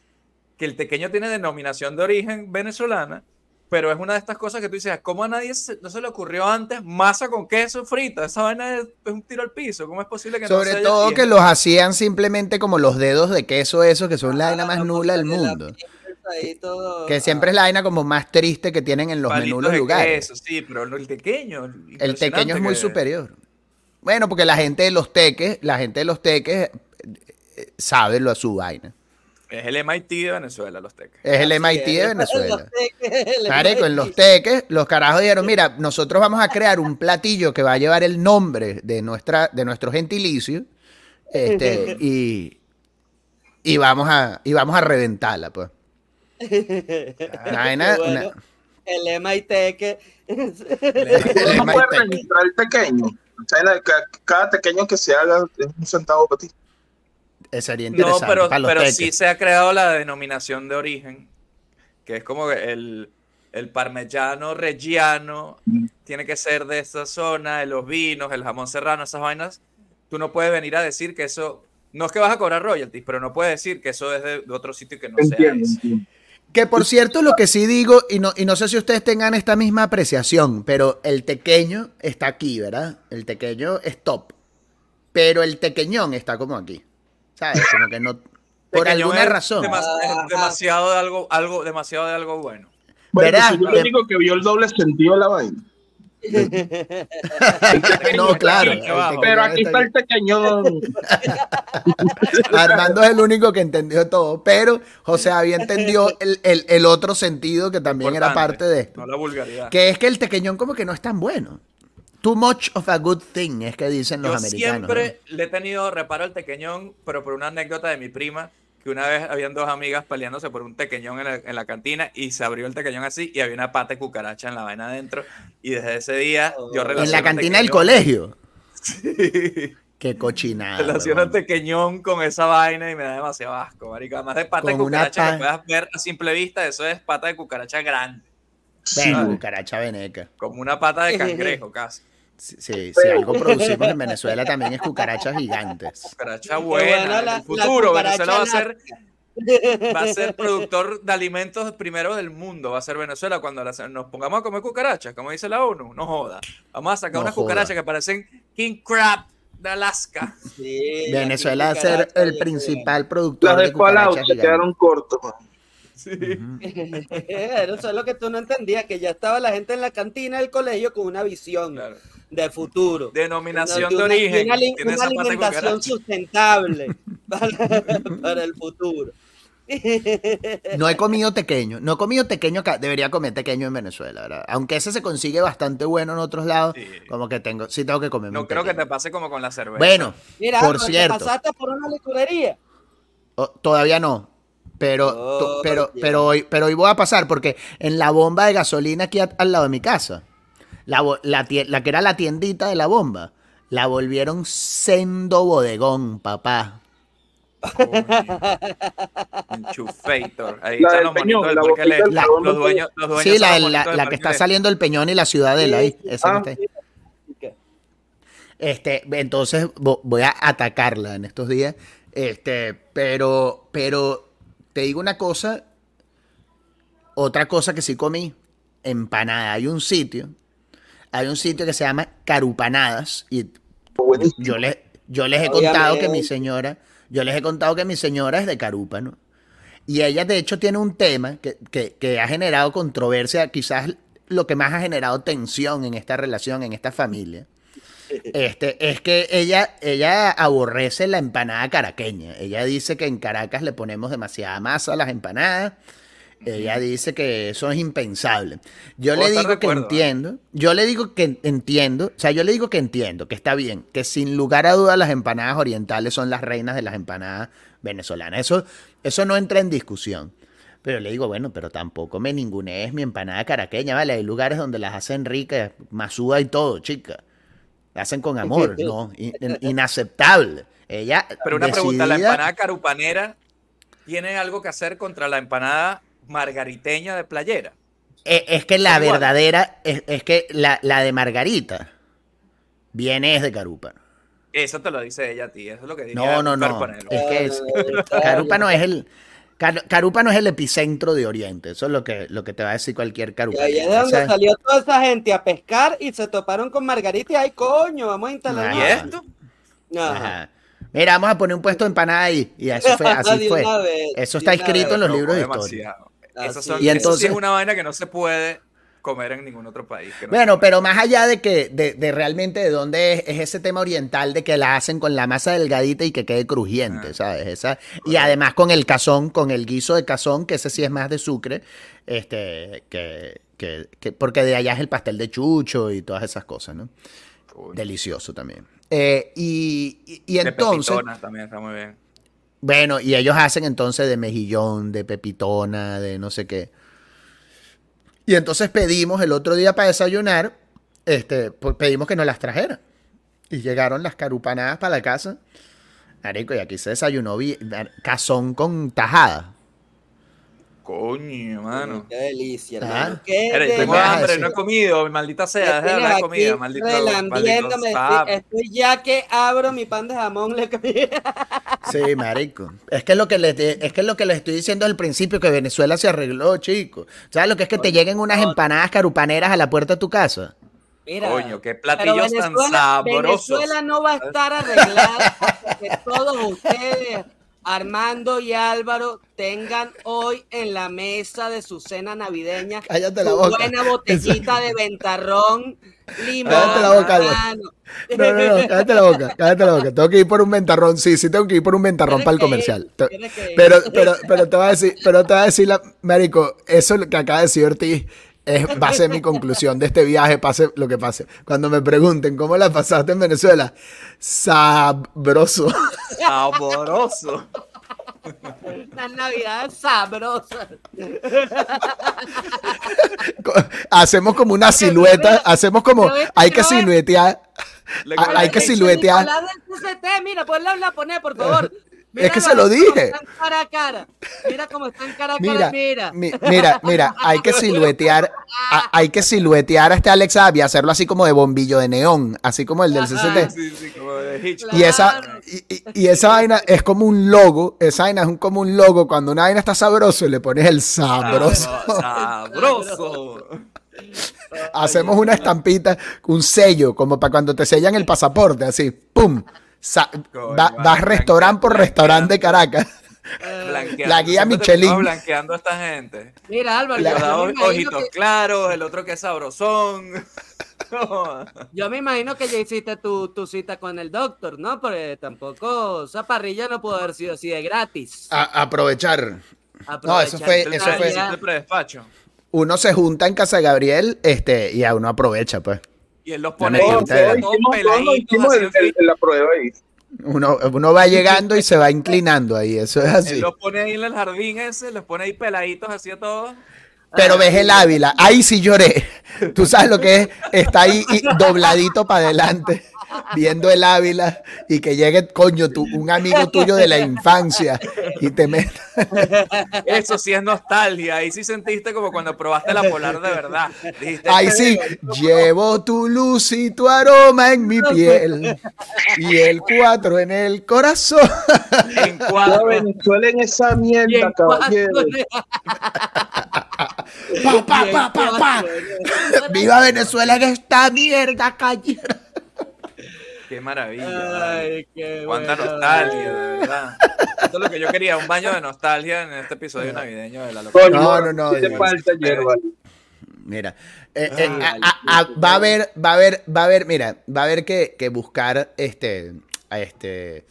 Speaker 3: Que el tequeño tiene denominación de origen venezolana. pero es una de estas cosas que tú dices, ¿cómo a nadie se- no se le ocurrió antes masa con queso frita? Esa vaina es, un tiro al piso. ¿Cómo es posible que no se
Speaker 2: Sobre
Speaker 3: haya-
Speaker 2: todo que los hacían simplemente como los dedos de queso, esos que son la vaina más nula del mundo.
Speaker 1: todo-
Speaker 2: Que siempre es la vaina como más triste que tienen en los menús los lugares.
Speaker 3: queso, sí, pero el pequeño.
Speaker 2: El tequeño es muy
Speaker 3: que-
Speaker 2: superior. Bueno, porque la gente de los teques, la gente de los teques eh, sabe lo a su vaina.
Speaker 3: Es el MIT de Venezuela, los teques.
Speaker 2: Es el
Speaker 1: Así
Speaker 2: MIT de. Venezuela. Marico, en los teques, los carajos dijeron, mira, nosotros vamos a crear un platillo que va a llevar el nombre de, nuestra, de nuestro gentilicio este, y, y, vamos a, y vamos a reventarla, pues. Una
Speaker 1: Bueno,
Speaker 2: una-
Speaker 1: El MIT que...
Speaker 2: El MIT.
Speaker 4: el pequeño. Cada pequeño que se haga es un centavo para ti.
Speaker 2: sería
Speaker 3: No,
Speaker 2: interesante
Speaker 3: pero,
Speaker 2: para los
Speaker 3: pero sí se ha creado la denominación de origen, que es como el, el parmellano reggiano tiene que ser de esta zona, de los vinos, el jamón serrano, esas vainas. Tú no puedes venir a decir que eso, no es que vas a cobrar royalties, pero no puedes decir que eso es de, de otro sitio que no sea
Speaker 4: entiendo.
Speaker 2: Que por cierto, lo que sí digo, y no, y no sé si ustedes tengan esta misma apreciación, pero el tequeño está aquí, ¿verdad? El tequeño es top. Pero el tequeñón está como aquí. ¿Sabes? Como que no. Por alguna
Speaker 3: es
Speaker 2: razón.
Speaker 3: demas- es
Speaker 1: Ajá.
Speaker 3: demasiado de algo, algo, demasiado de algo bueno.
Speaker 4: Bueno,
Speaker 2: ¿Verdad?
Speaker 4: soy yo el único que vio el doble sentido de la vaina.
Speaker 2: No, claro.
Speaker 4: Pero aquí está el pequeño.
Speaker 2: Armando es el único que entendió todo, pero José había entendido el, el- el otro sentido que también era parte de esto.
Speaker 3: No la vulgaridad.
Speaker 2: Que es que el tequeñón como que no es tan bueno. Too much of a good thing, es que dicen los
Speaker 3: Yo
Speaker 2: americanos.
Speaker 3: siempre le he tenido reparo al tequeñón, pero por una anécdota de mi prima, que una vez habían dos amigas peleándose por un tequeñón en la, en la cantina y se abrió el tequeñón así y había una pata de cucaracha en la vaina adentro. Y desde ese día yo relaciono
Speaker 2: En la cantina del colegio.
Speaker 3: Sí,
Speaker 2: Qué cochinada.
Speaker 3: relaciono el tequeñón con esa vaina y me da demasiado asco, marico. Además de pata de
Speaker 2: Con
Speaker 3: cucaracha
Speaker 2: pa-
Speaker 3: que puedas ver a simple vista, eso es pata de cucaracha grande,
Speaker 4: Sí,
Speaker 2: cucaracha veneca.
Speaker 3: como una pata de cangrejo casi.
Speaker 2: Si algo producimos en Venezuela también es cucarachas gigantes.
Speaker 3: Cucaracha
Speaker 1: bueno,
Speaker 3: buena.
Speaker 1: la-
Speaker 3: en el futuro
Speaker 1: la
Speaker 3: Venezuela va a ser va a ser productor de alimentos primero del mundo. Va a ser Venezuela cuando nos pongamos a comer cucarachas, como dice la ONU. No joda. Vamos a sacar
Speaker 2: No
Speaker 3: unas
Speaker 2: joda.
Speaker 3: cucarachas que parecen King Crab de Alaska.
Speaker 1: Sí,
Speaker 2: Venezuela va a ser el principal
Speaker 4: Las
Speaker 2: productor
Speaker 4: de
Speaker 2: de
Speaker 4: Fallout
Speaker 2: cucarachas
Speaker 4: se
Speaker 2: gigantes.
Speaker 4: quedaron cortos.
Speaker 3: Sí.
Speaker 1: Eso es lo que tú no entendías, que ya estaba la gente en la cantina del colegio con una visión
Speaker 3: Claro.
Speaker 1: de futuro.
Speaker 3: Denominación
Speaker 1: de
Speaker 3: de
Speaker 1: una,
Speaker 3: origen.
Speaker 1: una alimentación sustentable para, para el futuro.
Speaker 2: No he comido tequeño. No he comido tequeño acá. Debería comer tequeño en Venezuela, ¿verdad? Aunque ese se consigue bastante bueno en otros lados.
Speaker 3: Sí.
Speaker 2: Como que tengo, sí tengo que comer
Speaker 3: No creo que te pase como con la cerveza.
Speaker 2: Bueno,
Speaker 1: Mira,
Speaker 2: por
Speaker 1: te
Speaker 2: cierto,
Speaker 1: pasaste por una licorería.
Speaker 2: oh, todavía no. Pero,
Speaker 1: Oh,
Speaker 2: pero, pero, hoy, pero hoy voy a pasar porque en la bomba de gasolina aquí a- al lado de mi casa, la, la, que era la tiendita de la bomba, la volvieron sendo bodegón, papá.
Speaker 3: Enchufator. Ahí
Speaker 4: La
Speaker 3: están
Speaker 4: del
Speaker 3: los
Speaker 4: Peñón,
Speaker 3: monitos del
Speaker 4: del
Speaker 2: La-
Speaker 4: Peñón.
Speaker 3: Los dueños, los dueños
Speaker 2: Sí, la, la- la que está saliendo el Peñón y la Ciudadela ahí. esa
Speaker 4: Ah.
Speaker 2: que está ahí. Este, entonces vo- voy a atacarla en estos días. Este, pero, pero te digo una cosa, otra cosa que sí comí, empanada. Hay un sitio, hay un sitio que se llama Carupanadas y
Speaker 4: Buenísimo.
Speaker 2: yo les, yo les he contado que mi señora, yo les he contado que mi señora es de Carúpano. Y ella de hecho tiene un tema que, que- que ha generado controversia, quizás lo que más ha generado tensión en esta relación, en esta familia. Este, es que ella, ella aborrece la empanada caraqueña. Ella dice que en Caracas le ponemos demasiada masa a las empanadas. Ella dice que eso es impensable. Yo le digo que
Speaker 3: ¿eh?
Speaker 2: entiendo. Yo le digo que entiendo. O sea, yo le digo que entiendo, que está bien, que sin lugar a dudas las empanadas orientales son las reinas de las empanadas venezolanas. Eso, eso no entra en discusión. Pero le digo, bueno, pero tampoco me ningunees mi empanada caraqueña, ¿vale? Hay lugares donde las hacen ricas, masúa y todo, chica. La hacen con amor, ¿no? In- in- inaceptable. Ella
Speaker 3: Pero una pregunta, ¿la empanada carupanera tiene algo que hacer contra la empanada margariteña de playera?
Speaker 2: Eh, Es que la verdadera, es, es que la, la de Margarita viene es de Carupa.
Speaker 3: Eso te lo dice ella a ti, eso es lo que diría
Speaker 2: No, no, no. Es que es, Carupa no es el. Car- Carúpano es el epicentro de Oriente. Eso es lo que, lo que te va a decir cualquier
Speaker 1: Y
Speaker 2: carúpano.
Speaker 1: ahí es de donde salió toda esa gente a pescar y se toparon con Margarita y ay coño, vamos a instalar.
Speaker 3: ¿Y esto?
Speaker 1: Ajá.
Speaker 2: Mira, vamos a poner un puesto de empanada ahí. Y así fue. Así fue.
Speaker 1: vez,
Speaker 2: Eso está escrito
Speaker 1: vez.
Speaker 2: en los
Speaker 3: Loco,
Speaker 2: libros de historia.
Speaker 3: son-.
Speaker 2: Y
Speaker 3: eso
Speaker 2: entonces-
Speaker 3: sí es una vaina que no se puede comer en ningún otro país. que no
Speaker 2: Bueno, pero más allá de que, de, de realmente de dónde es, es ese tema oriental de que la hacen con la masa delgadita y que quede crujiente,
Speaker 3: Ah.
Speaker 2: ¿sabes? Esa, y además con el cazón, con el guiso de cazón, que ese sí es más de sucre, este, que, que, que- porque de allá es el pastel de chucho y todas esas cosas, ¿no?
Speaker 3: Uy,
Speaker 2: Delicioso también. Eh, y, y- y
Speaker 3: de
Speaker 2: entonces,
Speaker 3: pepitona también está muy bien.
Speaker 2: bueno, y ellos hacen entonces de mejillón, de pepitona, de no sé qué. Y entonces pedimos el otro día para desayunar, este, pues pedimos que nos las trajeran. Y llegaron las carupanadas para la casa. Marico, y aquí se desayunó cazón con tajada.
Speaker 3: Coño, mano.
Speaker 1: Qué delicia,
Speaker 2: Ah.
Speaker 1: Qué
Speaker 3: Espera, yo tengo hambre, no he comido, maldita sea, deja de hablar comida, maldito. maldito
Speaker 1: estoy, ya que abro mi pan de jamón. Le
Speaker 2: Sí, marico. Es que es lo que les es que es lo que les estoy diciendo al principio que Venezuela se arregló, chico. ¿Sabes lo que es que te lleguen unas empanadas carupaneras a la puerta de tu casa?
Speaker 1: Mira,
Speaker 3: Coño, qué platillos tan sabrosos.
Speaker 1: Venezuela no va a estar arreglada hasta que todos ustedes, Armando y Álvaro, tengan hoy en la mesa de su cena navideña
Speaker 2: la boca.
Speaker 1: buena botellita de ventarrón, limón,
Speaker 2: Cállate la boca, Álvaro. No, no, no, cállate la boca, cállate la boca. Tengo que ir por un ventarrón, sí, sí tengo que ir por un ventarrón para el comercial.
Speaker 1: Ir.
Speaker 2: Pero, pero, pero te voy a decir, pero te voy a decir, la, Marico, eso lo que acaba de decir Ortiz es, va a ser mi conclusión de este viaje, pase lo que pase. Cuando me pregunten cómo la pasaste en Venezuela, sabroso.
Speaker 3: Sabroso.
Speaker 1: Unas navidades sabrosas.
Speaker 2: Hacemos como una silueta, hacemos como, hay que siluetear, hay que siluetear.
Speaker 1: Nicolás del CCT, mira, ponla la poner, por favor.
Speaker 2: Es que se lo dije.
Speaker 1: Están cara a cara. Mira cómo están cara a cara.
Speaker 2: Mira,
Speaker 1: Mira.
Speaker 2: mi- mira, mira, hay que siluetear, a- hay que siluetear a este Alex Abby, hacerlo así como de bombillo de neón, así como el del. CCT.
Speaker 3: Sí, sí, como de Hitchcock.
Speaker 2: Y esa, y- y esa vaina es como un logo, esa vaina es un, como un logo, cuando una vaina está sabroso le pones el sabroso.
Speaker 3: Sabroso.
Speaker 2: Hacemos una estampita, un sello, como para cuando te sellan el pasaporte, así, ¡pum! Sa-
Speaker 3: Coño,
Speaker 2: va- vas restaurante por restaurante de Caracas.
Speaker 3: Blanqueando.
Speaker 2: La guía Michelin.
Speaker 3: blanqueando a esta gente.
Speaker 1: Mira, Álvaro,
Speaker 2: La-
Speaker 1: yo,
Speaker 3: Yo ojitos
Speaker 1: que,
Speaker 3: claros, el otro que es sabrosón.
Speaker 1: yo me imagino que ya hiciste tu, tu cita con el doctor, ¿no? Porque tampoco esa parrilla no pudo haber sido así de gratis.
Speaker 2: A- aprovechar. No, eso fue- eso fue-. Uno se junta en casa de Gabriel, este, y a uno aprovecha, pues.
Speaker 3: Y él los
Speaker 2: No
Speaker 3: pone ahí, todos
Speaker 4: hicimos,
Speaker 3: peladitos,
Speaker 4: hicimos el-
Speaker 3: en
Speaker 4: el- la prueba ahí.
Speaker 2: Uno, uno va llegando y se va inclinando ahí, eso es
Speaker 3: Él
Speaker 2: así.
Speaker 3: los pone ahí en el jardín ese, los pone ahí peladitos así a todos.
Speaker 2: Pero ves el Ávila, ahí sí lloré. Tú sabes lo que es, está ahí y dobladito para adelante, viendo el Ávila y que llegue, coño, tu, un amigo tuyo de la infancia y te meta.
Speaker 3: Eso sí es nostalgia. Ahí sí sentiste como cuando probaste la polar de verdad. Dijiste,
Speaker 2: Ahí
Speaker 3: "Este
Speaker 2: sí, llevo tu luz y tu aroma en mi piel y el cuatro en el corazón.
Speaker 3: En cuatro.
Speaker 4: Venezuela en esa mierda,
Speaker 1: en
Speaker 4: caballero.
Speaker 2: Pa, pa, pa, pa, pa. Viva Venezuela en esta mierda, cayera.
Speaker 3: Qué maravilla.
Speaker 1: Ay, qué
Speaker 3: Cuánta
Speaker 1: bueno.
Speaker 3: nostalgia, de verdad. Esto es lo que yo quería, un baño de nostalgia en este episodio navideño de la locura.
Speaker 2: No, no, no,
Speaker 4: te falta hierba.
Speaker 2: Mira, eh, eh,
Speaker 1: Ah,
Speaker 2: a- a- a- va a haber, va a haber, va a haber, mira, va a haber que, que buscar este, a este,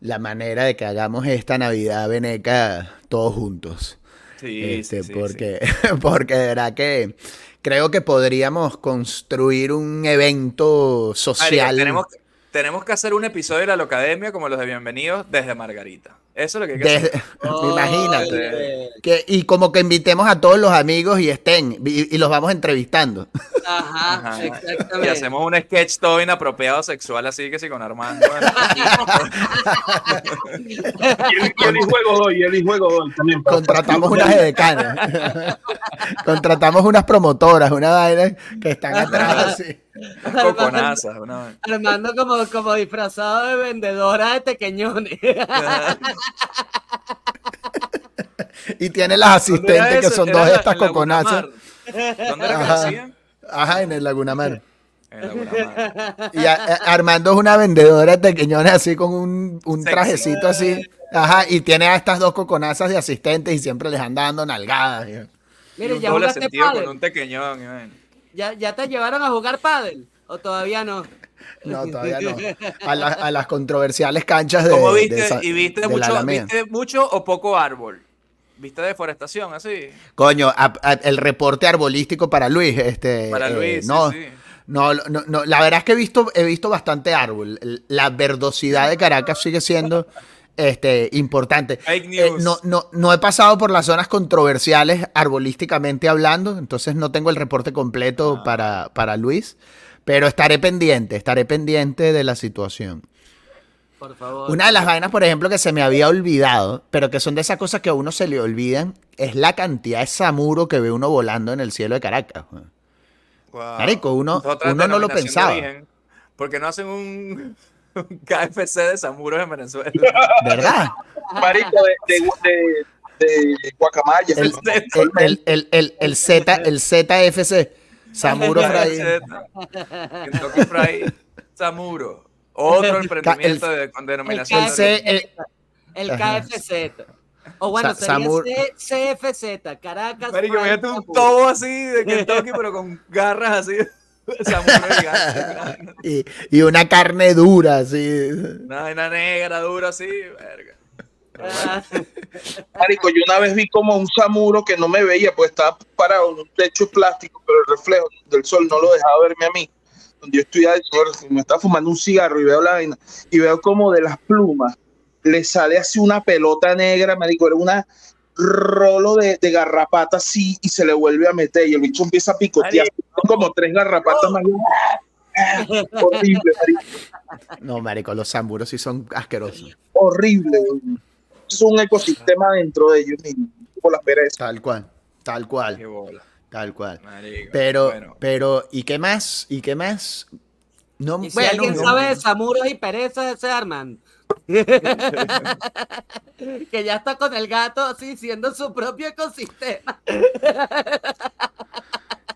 Speaker 2: la manera de que hagamos esta Navidad veneca todos juntos.
Speaker 3: Sí,
Speaker 2: Este,
Speaker 3: sí, sí,
Speaker 2: porque, porque de verdad que creo que podríamos construir un evento social.
Speaker 3: Marica, tenemos, tenemos que hacer un episodio de la Locademia como los de Bienvenidos desde Margarita. Eso es lo que hay que
Speaker 2: desde-
Speaker 3: hacer.
Speaker 2: imagínate. Que, y como que invitemos a todos los amigos y estén, y, y los vamos entrevistando.
Speaker 1: Ajá,
Speaker 3: Ajá. Y
Speaker 1: exactamente.
Speaker 3: hacemos un sketch todo inapropiado sexual, así que sí, con Armando.
Speaker 4: Y el, y el hijo de Godoy, y el hijo de Godoy también. para-
Speaker 2: Contratamos unas edecanas. Contratamos unas promotoras, una vaina que están atrás así.
Speaker 3: Coconazas. Una...
Speaker 1: Armando como, como disfrazado de vendedora de tequeñones.
Speaker 2: Y tiene las
Speaker 3: ¿Dónde era
Speaker 2: asistentes que son dos de estas coconazas.
Speaker 3: ¿Dónde era que hacían?
Speaker 2: Ajá, en el Laguna Mar.
Speaker 3: En Laguna Mar.
Speaker 2: Y a- a- Armando es una vendedora de pequeñones así con un, un trajecito así. Ajá, y tiene a estas dos coconazas de asistentes y siempre les anda dando nalgadas.
Speaker 1: Mire,
Speaker 3: un
Speaker 1: ya
Speaker 3: doble sentido con un tequeñón. y vaina.
Speaker 1: ¿Ya, ¿Ya te llevaron a jugar pádel? ¿O todavía no?
Speaker 2: No, todavía no. A, la- a las controversiales canchas de.
Speaker 3: ¿Cómo
Speaker 2: de
Speaker 3: viste?
Speaker 2: esa-
Speaker 3: ¿Y viste
Speaker 2: de
Speaker 3: mucho, viste mucho o poco árbol? ¿Viste deforestación así?
Speaker 2: Coño, a- a- el reporte arbolístico para Luis. Este,
Speaker 3: Para
Speaker 2: eh,
Speaker 3: Luis, sí,
Speaker 2: no,
Speaker 3: sí.
Speaker 2: No, no, no, la verdad es que he visto, he visto bastante árbol. La verdosidad de Caracas sigue siendo este, importante.
Speaker 3: Fake
Speaker 2: Eh,
Speaker 3: news.
Speaker 2: no, no, no he pasado por las zonas controversiales arbolísticamente hablando, entonces no tengo el reporte completo
Speaker 3: Ah.
Speaker 2: para, para Luis, pero estaré pendiente, estaré pendiente de la situación.
Speaker 1: Por favor.
Speaker 2: Una de las vainas, por ejemplo, que se me había olvidado, pero que son de esas cosas que a uno se le olvidan, es la cantidad de samuro que ve uno volando en el cielo de Caracas.
Speaker 3: Wow.
Speaker 2: Marico, uno-
Speaker 3: Otra
Speaker 2: uno no lo pensaba.
Speaker 3: origen. ¿Por qué no hacen un, un KFC de Samuros en Venezuela?
Speaker 2: ¿Verdad?
Speaker 4: Marico, de, de, de, de guacamaya.
Speaker 2: El, el, el, el, el, el Z, el ZFC, Samuro Fry.
Speaker 3: Kentucky Fried Samuro. Otro emprendimiento de, con denominación
Speaker 1: el
Speaker 3: de
Speaker 2: El
Speaker 3: origen.
Speaker 2: C,
Speaker 1: El
Speaker 2: Ajá.
Speaker 1: KFZ. O bueno,
Speaker 2: Sa-
Speaker 1: sería CFZ, Caracas.
Speaker 3: Marico, imagínate un tobo así de Kentucky, pero con garras así. Gigante.
Speaker 2: y, y una carne dura, así.
Speaker 3: Una vaina negra, dura así. Verga.
Speaker 1: Ah,
Speaker 4: Marico, yo una vez vi como un samuro que no me veía, pues estaba parado en un techo de plástico, pero el reflejo del sol no lo dejaba verme a mí. Donde yo estoy me estaba fumando un cigarro y veo la vaina, y veo como de las plumas le sale así una pelota negra, marico, era una rolo de, de garrapata así, y se le vuelve a meter, y el bicho empieza a picotear, son como tres garrapatas más. horrible, marico,
Speaker 2: No, marico, los samuros sí son asquerosos.
Speaker 4: horrible. Es un ecosistema dentro de ellos mismos, como las perezas.
Speaker 2: Tal cual, tal
Speaker 3: Qué
Speaker 2: cual,
Speaker 3: bola.
Speaker 2: tal cual.
Speaker 3: Marico.
Speaker 2: Pero,
Speaker 3: Bueno,
Speaker 2: pero, ¿y qué más? ¿Y qué más? No,
Speaker 1: Y si
Speaker 2: bueno,
Speaker 1: alguien
Speaker 2: no-
Speaker 1: sabe de Samuros y perezas, ese Arman. Que ya está con el gato así, siendo su propio ecosistema.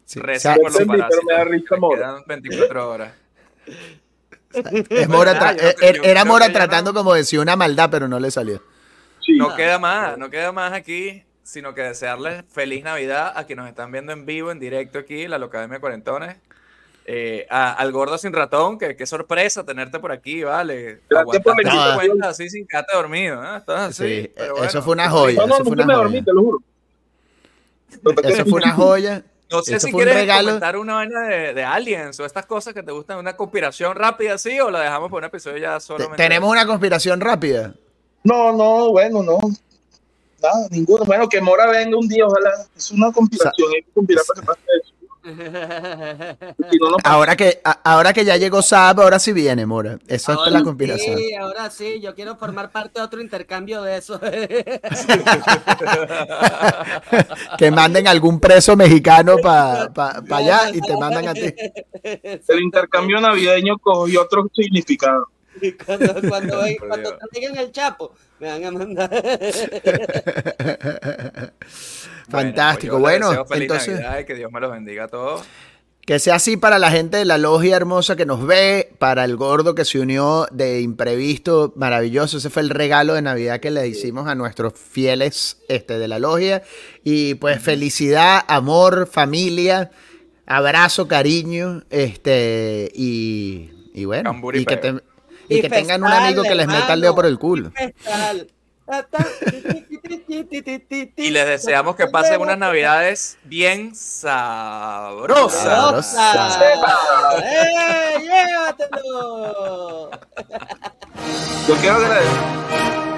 Speaker 2: sí,
Speaker 3: reza por los
Speaker 4: entendí, pero me da
Speaker 3: parásitos.
Speaker 4: risa,
Speaker 3: Me
Speaker 4: Mora.
Speaker 3: Quedan 24 horas.
Speaker 2: es Mora
Speaker 3: verdad,
Speaker 2: tra- eh,
Speaker 3: yo
Speaker 2: era
Speaker 3: creo
Speaker 2: Mora tratando
Speaker 3: no-
Speaker 2: como decir una maldad, pero no le salió.
Speaker 4: Sí.
Speaker 3: No queda más, no queda más aquí, sino que desearles feliz Navidad a quienes nos están viendo en vivo, en directo aquí, la Locademia de Cuarentones. Eh, a- al gordo sin ratón, que qué sorpresa tenerte por aquí, vale. Así sin quedarte dormido, ¿eh? Estás así,
Speaker 2: Sí,
Speaker 3: pero
Speaker 2: eso
Speaker 3: bueno.
Speaker 2: fue una joya.
Speaker 4: No, no,
Speaker 2: eso fue una
Speaker 4: me
Speaker 2: joya.
Speaker 4: dormí, te lo juro.
Speaker 2: Eso fue una joya.
Speaker 3: No sé
Speaker 2: Eso
Speaker 3: si
Speaker 2: un
Speaker 3: quieres
Speaker 2: regalo.
Speaker 3: comentar una vaina de, de aliens o estas cosas que te gustan, una conspiración rápida así, o la dejamos por un episodio ya solamente.
Speaker 2: Tenemos una conspiración rápida.
Speaker 4: No, no, bueno, no. Nada, ninguno. Bueno, que Mora venga un día, ojalá. Es una conspiración, hay que conspirar para que pase eso.
Speaker 2: Ahora que, a- ahora que ya llegó Saab, ahora sí viene, Mora. Esa es la conspiración.
Speaker 1: Sí, ahora sí, yo quiero formar parte de otro intercambio de eso.
Speaker 2: que manden algún preso mexicano para allá y te mandan a ti.
Speaker 4: El intercambio navideño cogió otro significado.
Speaker 1: cuando, cuando, ven- cuando traigan el chapo, me van a mandar.
Speaker 2: Fantástico.
Speaker 3: pues les
Speaker 2: Bueno, entonces,
Speaker 3: Navidad y que Dios me los bendiga a todos.
Speaker 2: que sea así para la gente de la logia hermosa que nos ve, para el gordo que se unió de imprevisto, maravilloso. Ese fue el regalo de Navidad que le hicimos a nuestros fieles este, de la logia. Y pues felicidad, amor, familia, abrazo, cariño, este, y, y bueno,
Speaker 3: y
Speaker 2: y que, te- y que tengan un amigo que les meta el dedo por el culo.
Speaker 1: Festal.
Speaker 3: Y les deseamos que pasen unas navidades bien sabrosas.
Speaker 1: ¡Sabrosa! ¡Eh, llévatelo!
Speaker 4: Yo quiero agradecer